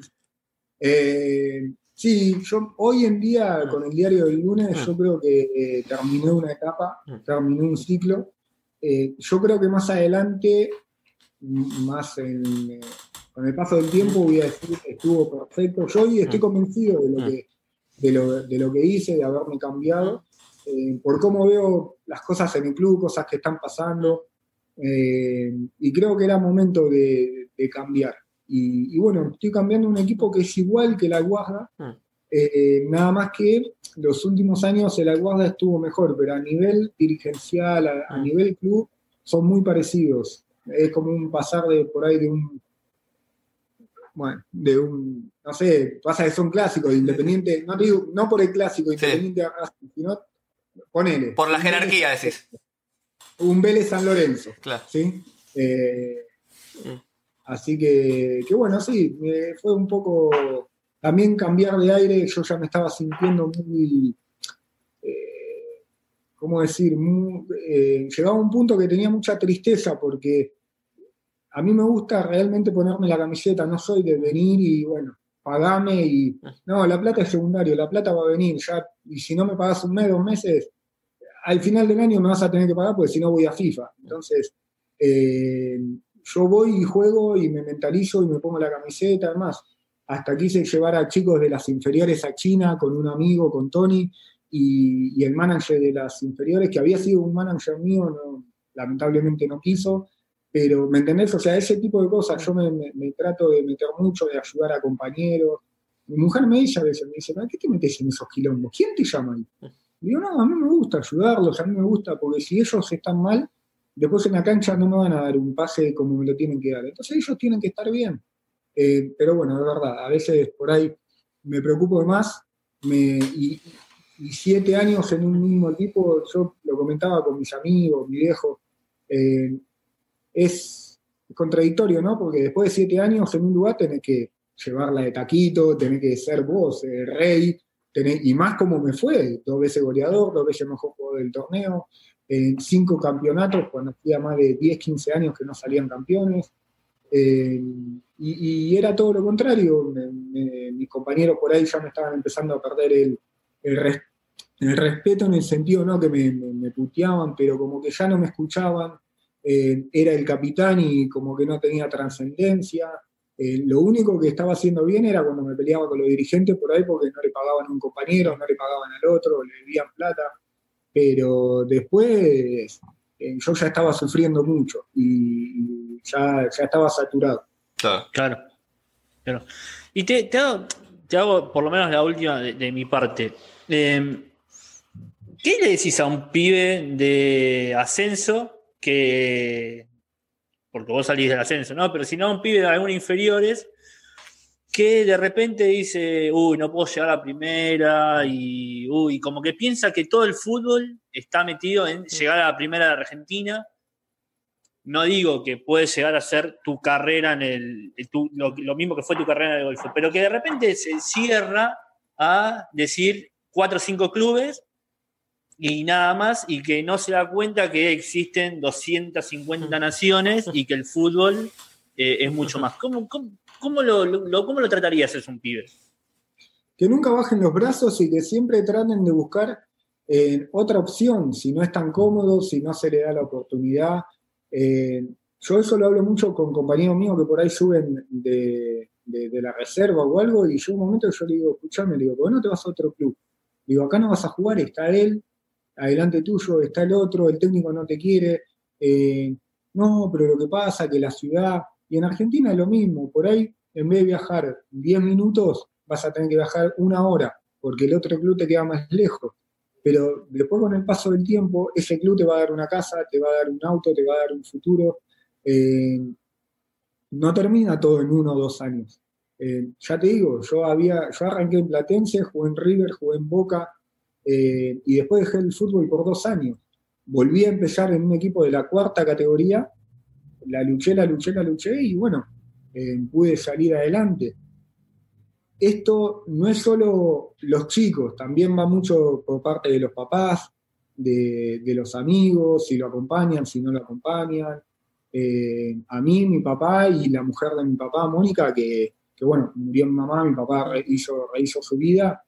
Eh, sí, yo hoy en día mm. con el diario del lunes mm. yo creo que eh, terminé una etapa, mm. terminé un ciclo. Eh, yo creo que más adelante, más con el paso del tiempo, voy a decir que estuvo perfecto. Yo hoy estoy convencido de lo que, de lo, que hice, de haberme cambiado, por cómo veo las cosas en el club, cosas que están pasando. Y creo que era momento de cambiar. Y, bueno, estoy cambiando un equipo que es igual que la Guarda, hmm. eh, nada más que los últimos años el Guarda estuvo mejor, pero a nivel dirigencial, a, hmm. nivel club, son muy parecidos. Es como un pasar de por ahí de un. Bueno, de un. No sé, pasa que son clásicos, Independiente. No, digo, no por el clásico Independiente, sino. Ponele. Por la jerarquía, decís. Un Vélez San Lorenzo. Claro. ¿sí? Eh. Así que, bueno, sí, fue un poco también cambiar de aire, yo ya me estaba sintiendo muy, eh, ¿cómo decir? Eh, llegaba a un punto que tenía mucha tristeza porque a mí me gusta realmente ponerme la camiseta, no soy de venir y bueno, pagame y no, la plata es secundario, la plata va a venir ya, y si no me pagas un mes, dos meses, al final del año me vas a tener que pagar porque si no voy a FIFA. Entonces, eh, yo voy y juego y me mentalizo y me pongo la camiseta, además. Hasta quise llevar a chicos de las inferiores a China con un amigo, con Tony, y, el manager de las inferiores, que había sido un manager mío, lamentablemente no quiso, pero ¿me entendés? O sea, ese tipo de cosas, yo me, trato de meter mucho, de ayudar a compañeros. Mi mujer me dice a veces, me dice, ¿qué te metes en esos quilombos? ¿Quién te llama ahí? Digo, no, a mí me gusta ayudarlos, a mí me gusta, porque si ellos están mal, después en la cancha no me van a dar un pase como me lo tienen que dar. Entonces ellos tienen que estar bien. Eh, pero bueno, de verdad, a veces por ahí me preocupo más. y, siete años en un mismo equipo, yo lo comentaba con mis amigos, mi viejo, eh, es contradictorio, ¿no? Porque después de siete años en un lugar tenés que llevarla de taquito, tenés que ser vos, el rey, y más como me fue, dos veces goleador, dos veces mejor jugador del torneo, en cinco campeonatos cuando hacía más de 10, 15 años que no salían campeones. Eh, y, era todo lo contrario, mis compañeros por ahí ya me estaban empezando a perder el, el, respeto en el sentido no que me, puteaban, pero como que ya no me escuchaban, eh, era el capitán y como que no tenía trascendencia. Eh, lo único que estaba haciendo bien era cuando me peleaba con los dirigentes por ahí porque no le pagaban a un compañero, no le pagaban al otro, le debían plata. Pero después eh, yo ya estaba sufriendo mucho y, ya, ya, estaba saturado. Claro, claro. Y te, hago, por lo menos la última de, mi parte. Em, ¿Qué le decís a un pibe de ascenso que porque vos salís del ascenso, ¿no? Pero si no, un pibe de algunos inferiores que de repente dice, uy, no puedo llegar a la primera, y uy, como que piensa que todo el fútbol está metido en llegar a la primera de Argentina. No digo que puedes llegar a ser tu carrera en el, lo, lo, mismo que fue tu carrera en el golfo, pero que de repente se cierra a decir cuatro o cinco clubes y nada más, y que no se da cuenta que existen 250 naciones y que el fútbol eh, es mucho más. ¿Cómo, cómo, lo, ¿Cómo lo tratarías es un pibe? Que nunca bajen los brazos y que siempre traten de buscar eh, otra opción, si no es tan cómodo, si no se le da la oportunidad. Eh, yo eso lo hablo mucho con compañeros míos que por ahí suben de, la reserva o algo, y yo un momento yo le digo, escuchame, le digo, ¿por qué no te vas a otro club? Digo, acá no vas a jugar, está él, adelante tuyo está el otro, el técnico no te quiere, eh, no, pero lo que pasa que la ciudad, y en Argentina es lo mismo, por ahí en vez de viajar 10 minutos, vas a tener que viajar una hora, porque el otro club te queda más lejos. Pero después con el paso del tiempo, ese club te va a dar una casa, te va a dar un auto, te va a dar un futuro. Eh, no termina todo en uno o dos años. Eh, ya te digo, yo había, yo arranqué en Platense, jugué en River, jugué en Boca, eh, y después dejé el fútbol por dos años. Volví a empezar en un equipo de la cuarta categoría, la luché, la luché, la luché y bueno, eh, pude salir adelante. Esto no es solo los chicos, también va mucho por parte de los papás, de, los amigos, si lo acompañan, si no lo acompañan. Eh, a mí, mi papá y la mujer de mi papá, Mónica, que, bueno, murió mi mamá, mi papá hizo, rehizo su vida,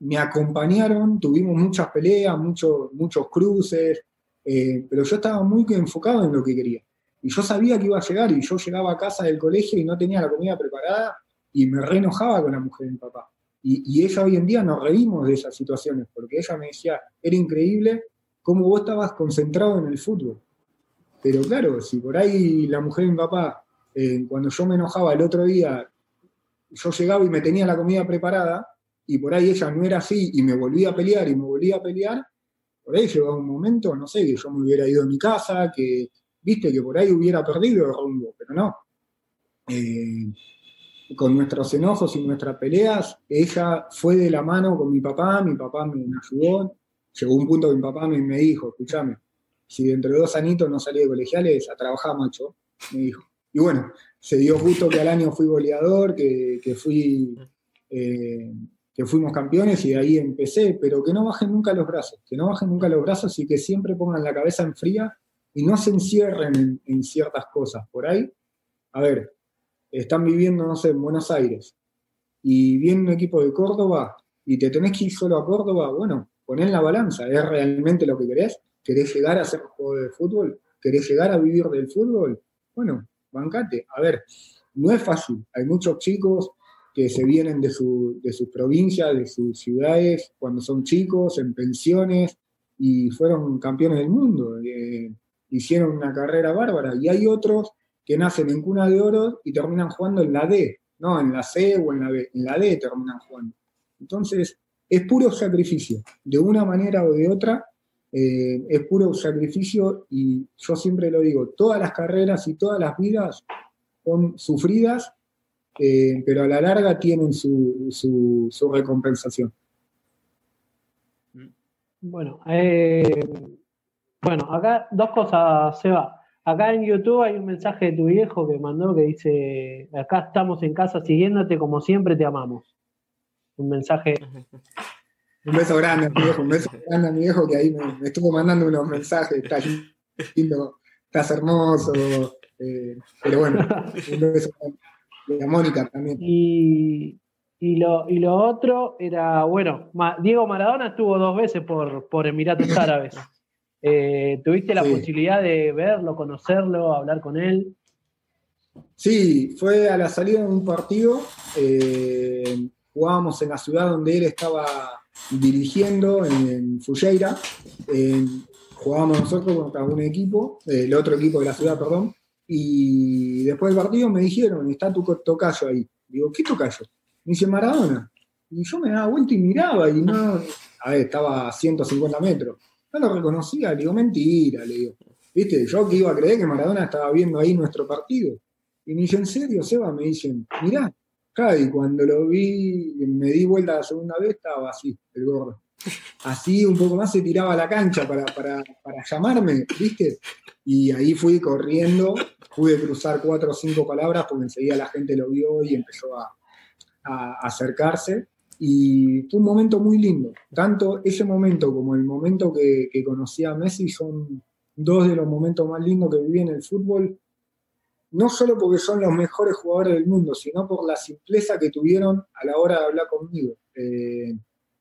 me acompañaron, tuvimos muchas peleas, muchos, muchos cruces, eh, pero yo estaba muy enfocado en lo que quería. Y yo sabía que iba a llegar y yo llegaba a casa del colegio y no tenía la comida preparada y me re enojaba con la mujer de mi papá. Y, ella hoy en día nos reímos de esas situaciones, porque ella me decía, era increíble cómo vos estabas concentrado en el fútbol. Pero claro, si por ahí la mujer de mi papá, eh, cuando yo me enojaba el otro día, yo llegaba y me tenía la comida preparada, y por ahí ella no era así y me volvía a pelear y me volvía a pelear, por ahí llegó un momento, no sé, que yo me hubiera ido a mi casa, que, viste, que por ahí hubiera perdido el rumbo, pero no. Eh, con nuestros enojos y nuestras peleas, ella fue de la mano con mi papá, mi papá me, ayudó, llegó un punto que mi papá me, me dijo, escúchame, si dentro de dos anitos no salí de colegiales, a trabajar, macho, me dijo. Y bueno, se dio justo que al año fui goleador, que, que fui eh, que fuimos campeones y de ahí empecé, pero que no bajen nunca los brazos, que no bajen nunca los brazos y que siempre pongan la cabeza en fría y no se encierren en, ciertas cosas. Por ahí, a ver, están viviendo, no sé, en Buenos Aires y viene un equipo de Córdoba y te tenés que ir solo a Córdoba, bueno, ponen la balanza, ¿es realmente lo que querés? ¿Querés llegar a ser jugador de fútbol? ¿Querés llegar a vivir del fútbol? Bueno, bancate. A ver, no es fácil. Hay muchos chicos que se vienen de, su, de sus provincias, de sus ciudades, cuando son chicos, en pensiones, y fueron campeones del mundo. Eh, hicieron una carrera bárbara. Y hay otros que nacen en cuna de oro y terminan jugando en la D, no en la C o en la B, en la D terminan jugando. Entonces, es puro sacrificio, de una manera o de otra, eh, es puro sacrificio y yo siempre lo digo, todas las carreras y todas las vidas son sufridas eh, pero a la larga tienen su, su, recompensación. Bueno, eh, bueno, acá dos cosas, Seba. Acá en YouTube hay un mensaje de tu viejo que mandó que dice, acá estamos en casa siguiéndote como siempre te amamos. Un mensaje. Un beso grande a mi viejo, un beso grande a mi viejo que ahí me, estuvo mandando unos mensajes, estás lindo, estás hermoso, eh, pero bueno, un beso grande. A Mónica también. Y, lo, y lo otro era, bueno, Diego Maradona estuvo dos veces por, por Emiratos Árabes. Eh, ¿Tuviste la posibilidad de verlo, conocerlo, hablar con él? Sí, fue a la salida de un partido. Eh, jugábamos en la ciudad donde él estaba dirigiendo, en, Fujeira. jugábamos nosotros contra un equipo, el otro equipo de la ciudad, perdón. Y después del partido me dijeron, está tu tocayo ahí. Digo, ¿qué tocayo? Me dice Maradona. Y yo me daba vuelta y miraba y no, a ver, estaba a 150 metros no lo reconocía, le digo, mentira, le digo. ¿Viste? Yo que iba a creer que Maradona estaba viendo ahí nuestro partido. Y me dice, ¿en serio, Seba? Me dicen, mirá, y cuando lo vi, me di vuelta la segunda vez, estaba así, el gordo. Así un poco más se tiraba a la cancha para, llamarme, ¿viste? Y ahí fui corriendo, pude cruzar cuatro o cinco palabras porque enseguida la gente lo vio y empezó a, a acercarse. Y fue un momento muy lindo. Tanto ese momento como el momento que, conocí a Messi son dos de los momentos más lindos que viví en el fútbol. No solo porque son los mejores jugadores del mundo, sino por la simpleza que tuvieron a la hora de hablar conmigo. Eh,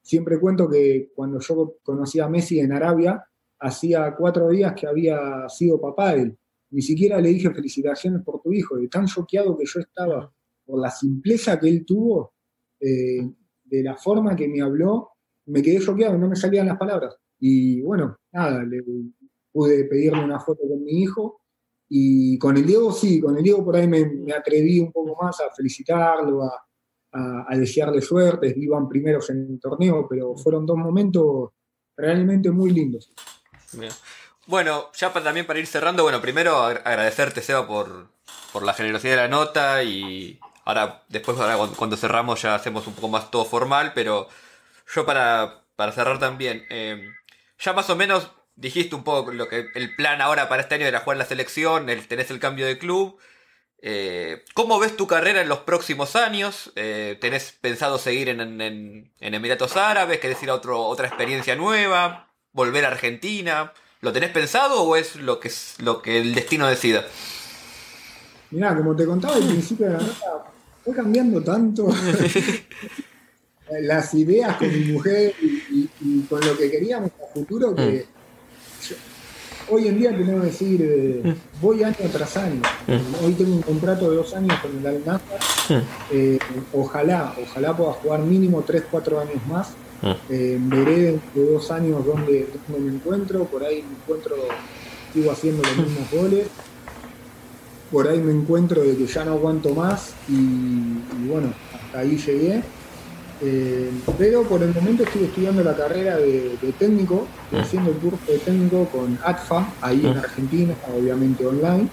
siempre cuento que cuando yo conocí a Messi en Arabia, hacía cuatro días que había sido papá él. Ni siquiera le dije felicitaciones por tu hijo. De tan choqueado que yo estaba por la simpleza que él tuvo, eh, de la forma que me habló, me quedé choqueado, no me salían las palabras. Y bueno, nada, le pude pedirle una foto con mi hijo. Y con el Diego sí, con el Diego por ahí me, atreví un poco más a felicitarlo, a, desearle suerte. Iban primeros en el torneo, pero fueron dos momentos realmente muy lindos. Bueno, ya también para ir cerrando, bueno, primero agradecerte, Seba, por, por la generosidad de la nota y, Ahora, después, cuando cerramos, ya hacemos un poco más todo formal, pero yo para, cerrar también, em, ya más o menos dijiste un poco lo que el plan ahora para este año era jugar la selección, el, tenés el cambio de club. Eh, ¿Cómo ves tu carrera en los próximos años? Eh, ¿Tenés pensado seguir en, en, Emiratos Árabes? ¿Querés ir a otro, otra experiencia nueva? ¿Volver a Argentina? ¿Lo tenés pensado o es lo que, es, lo que el destino decida? Mirá, como te contaba al principio de la nota, fue cambiando tanto las ideas con mi mujer y, con lo que queríamos a futuro que mm. Hoy en día tenemos que decir, eh, mm. voy año tras año. Mm. Hoy tengo un contrato de dos años con el al eh, ojalá, ojalá pueda jugar mínimo tres, cuatro años más. Eh, veré dentro de dos años dónde, dónde me encuentro. Por ahí me encuentro, sigo haciendo los mismos goles por ahí me encuentro de que ya no aguanto más y, bueno, hasta ahí llegué. Eh, pero por el momento estoy estudiando la carrera de, técnico, estoy haciendo el curso de técnico con ATFA, ahí en Argentina, obviamente online,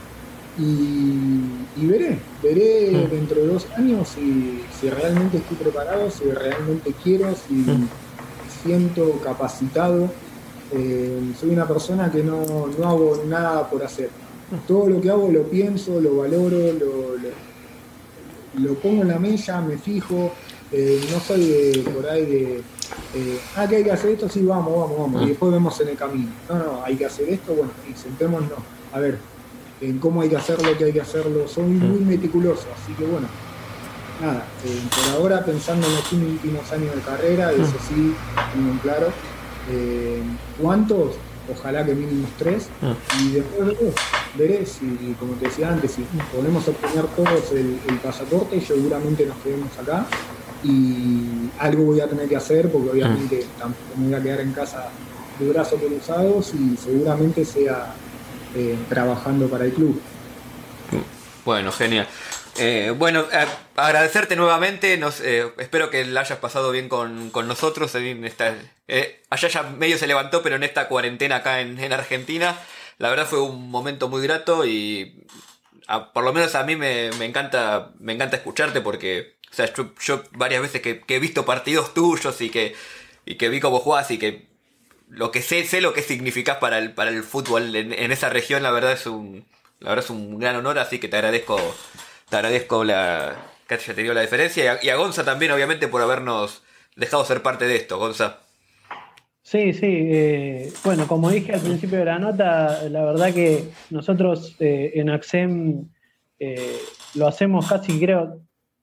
y, veré, veré dentro de dos años si, realmente estoy preparado, si realmente quiero, si siento capacitado. Eh, soy una persona que no, no hago nada por hacer. Todo lo que hago lo pienso, lo valoro, lo, pongo en la mesa, me fijo, eh, no soy de, por ahí de, eh, ah, que hay que hacer esto, sí, vamos, vamos, vamos, y después vemos en el camino. No, no, hay que hacer esto, bueno, y sentémonos, a ver, en cómo hay que hacerlo, qué hay que hacerlo, soy muy meticuloso, así que bueno, nada, eh, por ahora pensando en los últimos años de carrera, eso sí, tengo claro, ¿cuántos? ojalá que mínimo tres, ah. y después veré, si, como te decía antes, si podemos obtener todos el, pasaporte, seguramente nos quedemos acá, y algo voy a tener que hacer, porque obviamente ah. tampoco me voy a quedar en casa de brazos cruzados, y seguramente sea eh, trabajando para el club. Bueno, genial. Eh, bueno, eh, agradecerte nuevamente. Nos, eh, espero que la hayas pasado bien con, nosotros. En esta, allá ya medio se levantó, pero en esta cuarentena acá en, Argentina, la verdad fue un momento muy grato y por lo menos a mí me, encanta, me encanta escucharte porque, o sea, yo, varias veces que, he visto partidos tuyos y que, y que vi cómo jugás y que lo que sé, sé lo que significás para el, para el fútbol en, esa región, la verdad es un, la verdad es un gran honor, así que te agradezco, te agradezco la, que haya tenido la diferencia y a, Gonza también, obviamente, por habernos dejado ser parte de esto, Gonza. Sí, sí. Eh, bueno, como dije al principio de la nota, la verdad que nosotros eh, en AXEM eh, lo hacemos casi, creo,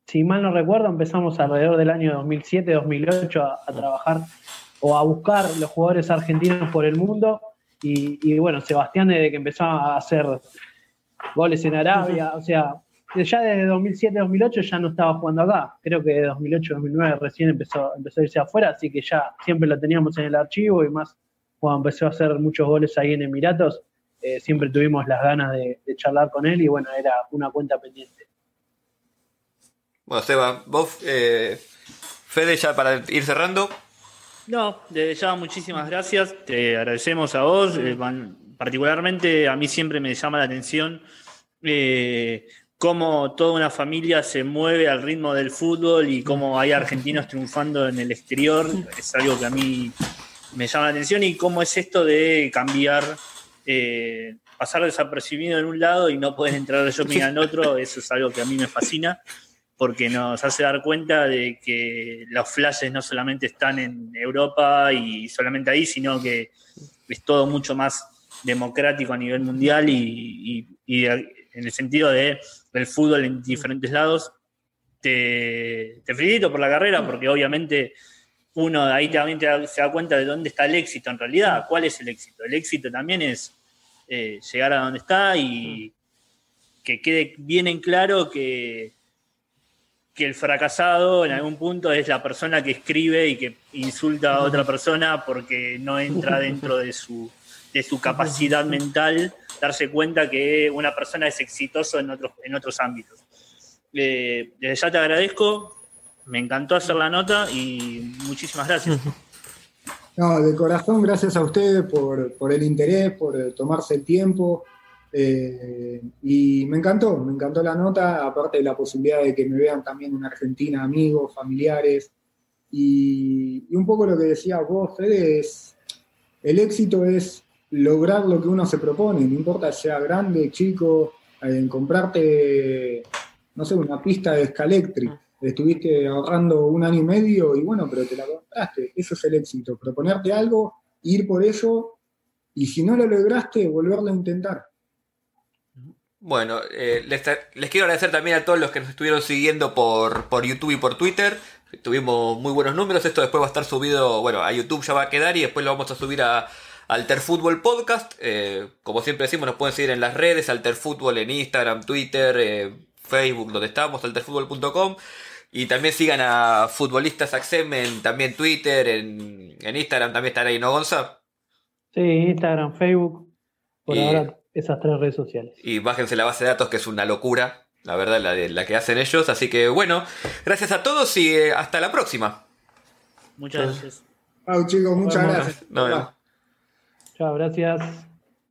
si mal no recuerdo, empezamos alrededor del año 2007-2008 a, trabajar o a buscar los jugadores argentinos por el mundo. Y, bueno, Sebastián desde que empezó a hacer goles en Arabia, o sea, ya desde 2007-2008 ya no estaba jugando acá. Creo que de 2008-2009 recién empezó, empezó a irse afuera, así que ya siempre lo teníamos en el archivo y más cuando empezó a hacer muchos goles ahí en Emiratos, eh, siempre tuvimos las ganas de, charlar con él y bueno, era una cuenta pendiente. Bueno, Seba, vos, eh, Fede, ya para ir cerrando. No, desde ya muchísimas gracias, te agradecemos a vos, eh, particularmente a mí siempre me llama la atención eh, cómo toda una familia se mueve al ritmo del fútbol y cómo hay argentinos triunfando en el exterior, es algo que a mí me llama la atención y cómo es esto de cambiar, eh, pasar desapercibido en un lado y no poder entrar de shopping al otro, eso es algo que a mí me fascina porque nos hace dar cuenta de que los flashes no solamente están en Europa y solamente ahí, sino que es todo mucho más democrático a nivel mundial y, en el sentido de el fútbol en diferentes lados. Te, felicito por la carrera porque obviamente uno ahí también se da cuenta de dónde está el éxito en realidad. ¿Cuál es el éxito? El éxito también es eh, llegar a donde está y que quede bien en claro que, que el fracasado en algún punto es la persona que escribe y que insulta a otra persona porque no entra dentro de su, de su capacidad mental darse cuenta que una persona es exitoso en otros, en otros ámbitos. Eh, desde ya te agradezco, me encantó hacer la nota y muchísimas gracias. No, de corazón, gracias a ustedes por, el interés, por tomarse el tiempo. Eh, y me encantó, me encantó la nota, aparte de la posibilidad de que me vean también en Argentina amigos, familiares. Y, y un poco lo que decía vos, Fede, es, el éxito es lograr lo que uno se propone, no importa si sea grande, chico, en comprarte, no sé, una pista de Scalectric. Ah. Estuviste ahorrando un año y medio y bueno, pero te la compraste. Eso es el éxito. Proponerte algo, ir por eso y si no lo lograste, volverlo a intentar. Bueno, eh, les, quiero agradecer también a todos los que nos estuvieron siguiendo por, por YouTube y por Twitter. Tuvimos muy buenos números. Esto después va a estar subido, bueno, a YouTube ya va a quedar y después lo vamos a subir a, Alter Fútbol Podcast. Eh, como siempre decimos, nos pueden seguir en las redes, Alter Fútbol en Instagram, Twitter, eh, Facebook, donde estamos, alterfutbol.com. Y también sigan a Futbolistas Axem en también Twitter, en, Instagram también estará ahí, ¿no, Gonza? Sí, Instagram, Facebook, por ahora esas tres redes sociales. Y bájense la base de datos que es una locura, la verdad, la, la que hacen ellos. Así que bueno, gracias a todos y eh, hasta la próxima. Muchas gracias. chicos, muchas gracias. Chao, gracias.